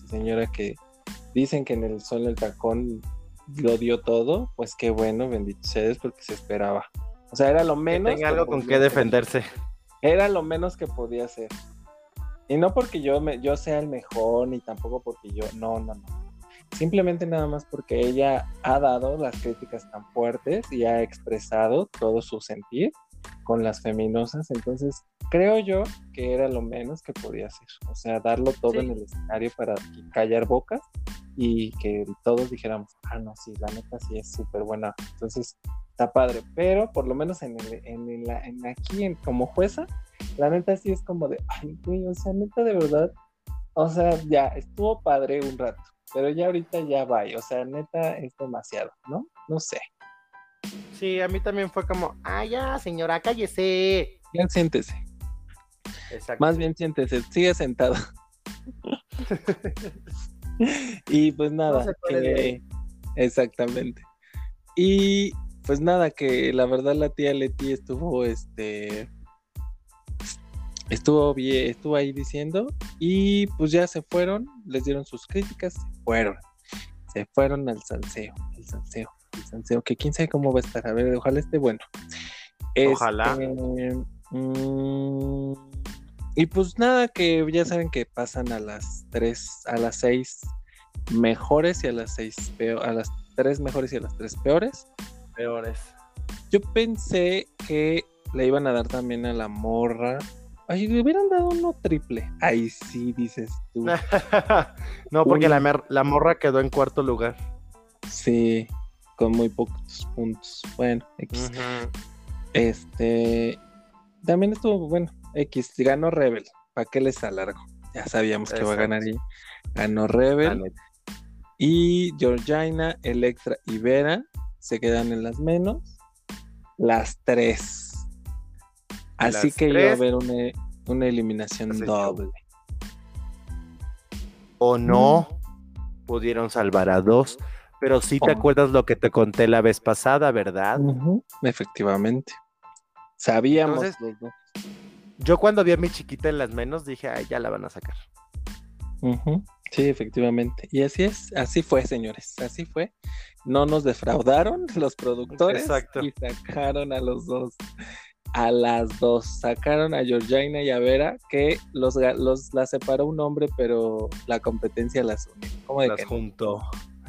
señora que dicen que en el sol el tacón lo dio todo, pues qué bueno, bendito seas, porque se esperaba. O sea, era lo menos. Que tenga algo con qué defenderse. Era lo menos que podía hacer. Y no porque yo, me, yo sea el mejor, ni tampoco porque yo. No, no, no. Simplemente nada más porque ella ha dado las críticas tan fuertes y ha expresado todo su sentir con las feminosas. Entonces, creo yo que era lo menos que podía hacer. O sea, darlo todo en el escenario para callar bocas y que todos dijéramos, ah, no, sí, la neta sí es súper buena. Entonces, está padre, pero por lo menos en, el, en, aquí en, como jueza, la neta sí es como de, ay, güey, o sea, neta de verdad, o sea, ya estuvo padre un rato, pero ya ahorita ya va, o sea, neta es demasiado, ¿no? No sé. Sí, a mí también fue como, ah, ya, señora, cállese. Ya siéntese. Exacto. Más bien siéntese, sigue sentado. y pues nada, exactamente. Y pues nada, que la verdad la tía Leti estuvo, este, estuvo bien, estuvo ahí diciendo y pues ya se fueron, les dieron sus críticas, se fueron, se fueron al salseo, el salseo, el salseo, que quién sabe cómo va a estar, a ver, ojalá esté bueno. Ojalá. Este, mm, y pues nada, que ya saben que pasan a las 3, a las 6 mejores y a las 6 peor, a las 3 mejores y a las 3 peores. Peores. Yo pensé que le iban a dar también a la morra. Ay, le hubieran dado uno triple. Ahí sí, dices tú. no, porque la, la morra quedó en cuarto lugar. Sí, con muy pocos puntos. Bueno, X. Este. También estuvo, bueno, X, ganó Rebel. ¿Para qué les alargo? Ya sabíamos que va a ganar y ganó Rebel. Y Georgina, Electra y Vera se quedan en las menos. Las tres. Así que iba a haber una, una eliminación doble. O no pudieron salvar a dos. Pero sí te acuerdas lo que te conté la vez pasada, ¿verdad? Efectivamente. Sabíamos los dos. Yo cuando vi a mi chiquita en las menos dije, ay, ya la van a sacar. Sí, efectivamente. Y así es, así fue, señores, así fue. No nos defraudaron los productores Exacto. y sacaron a los dos, a las dos. Sacaron a Georgina y a Vera, que los, los la separó un hombre, pero la competencia las unió. ¿Cómo de las juntó.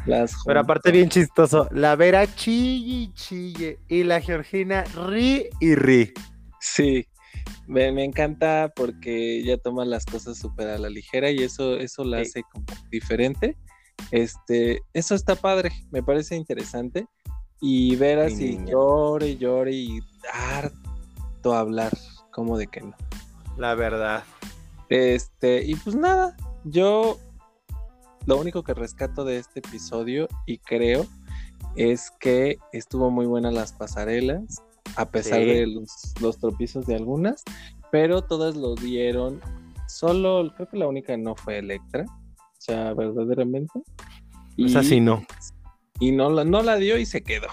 Las Pero aparte bien chistoso, la Vera chille y chille y la Georgina ri y ri. Sí, me, encanta porque ella toma las cosas súper a la ligera y eso, eso la hace como diferente. Este, eso está padre, me parece interesante. Y ver así llore, llore y harto hablar, como de que no. La verdad. Este, y pues nada, yo lo único que rescato de este episodio y creo es que estuvo muy buena las pasarelas, a pesar de los, los, tropiezos de algunas, pero todas lo dieron. Solo, creo que la única no fue Electra, o sea, verdaderamente. Y, así no. Y no la, no la dio y se quedó.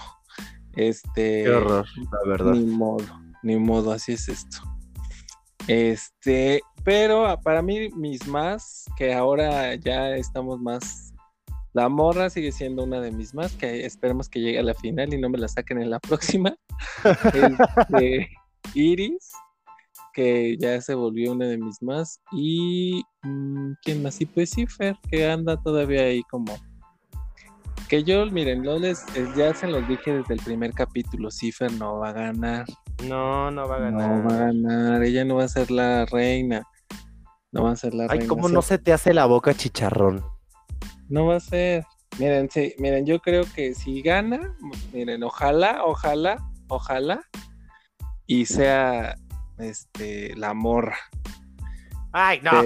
Este. Qué horror, la verdad. Ni modo, ni modo, así es esto. Este, pero para mí, mis más, que ahora ya estamos más la morra sigue siendo una de mis más, que esperemos que llegue a la final y no me la saquen en la próxima. Este, Iris, que ya se volvió una de mis más. Y mm, ¿quién más? Y pues Cifer, que anda todavía ahí como. Que yo, miren, no les, eh, ya se los dije desde el primer capítulo, Cifer no va a ganar. No, no va a ganar. No va a ganar, ella no va a ser la reina. No va a ser la reina. Ay, ¿cómo no se te hace la boca chicharrón? No va a ser. Miren, sí, miren, yo creo que si gana, miren, ojalá, ojalá, ojalá, y sea este la morra. Ay, no.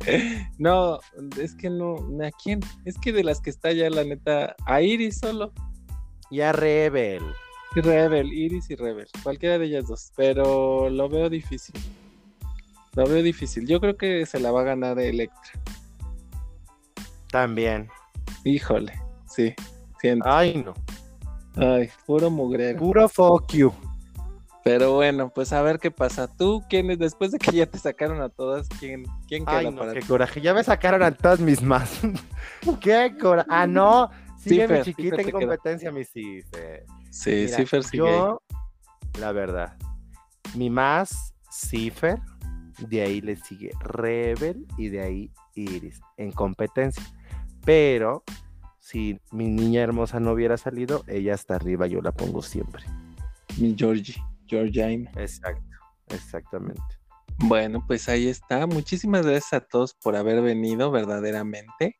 no, es que no, ¿a quién? Es que de las que está ya, la neta, a Iris solo. Y a Rebel. Y Rebel, Iris y Rebel, cualquiera de ellas dos, pero lo veo difícil. Lo veo difícil. Yo creo que se la va a ganar Electra. También. Híjole, sí, siento. Ay, no. Ay, puro mugrero. Puro fuck you. Pero bueno, pues a ver qué pasa. ¿Tú quién es? Después de que ya te sacaron a todas, ¿quién, quién queda Ay, no, qué coraje. Ya me sacaron a todas mis más. qué coraje. Ah, no. Sigue mi chiquita en competencia, mi Cifer. Sí, Cifer sigue. Yo, la verdad, mi más Cifer, de ahí le sigue Rebel y de ahí Iris en competencia. Pero si mi niña hermosa no hubiera salido, ella está arriba, yo la pongo siempre. Mi Georgie, Georgina. Exacto, exactamente. Bueno, pues ahí está. Muchísimas gracias a todos por haber venido, verdaderamente.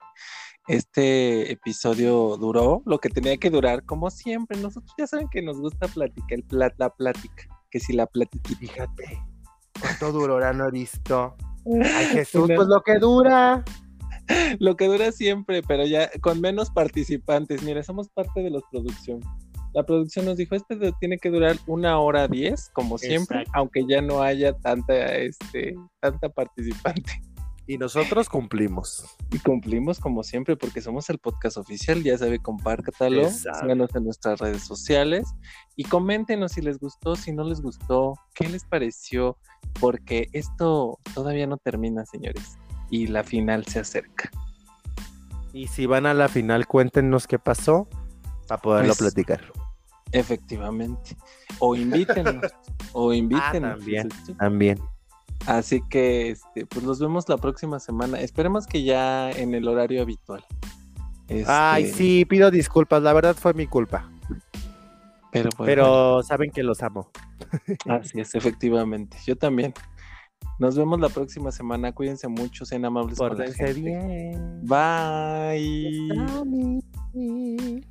Este episodio duró lo que tenía que durar, como siempre. Nosotros ya saben que nos gusta platicar, el plat, la plática. Que si la plática, fíjate, ¿cuánto duró, no visto? Ay, Jesús, pues lo que dura. lo que dura siempre, pero ya con menos participantes. Mira, somos parte de la producción. La producción nos dijo, este tiene que durar una hora diez, como siempre, aunque ya no haya tanta, este, tanta participante. Y nosotros cumplimos. Y cumplimos como siempre porque somos el podcast oficial, ya sabe, compártalo, síganos en nuestras redes sociales y coméntenos si les gustó, si no les gustó, qué les pareció, porque esto todavía no termina, señores y la final se acerca. Y si van a la final, cuéntenos qué pasó para poderlo pues, platicar. Efectivamente. O invítenos. o invítenos. Ah, también. También. Así que este, pues los vemos la próxima semana. Esperemos que ya en el horario habitual. Ay, Este, sí, pido disculpas, la verdad fue mi culpa. Pero, pues, Pero saben que los amo. bueno, así es, efectivamente. Yo también. Nos vemos la próxima semana. Cuídense mucho, sean amables Pórtense bien. Bye. Bye.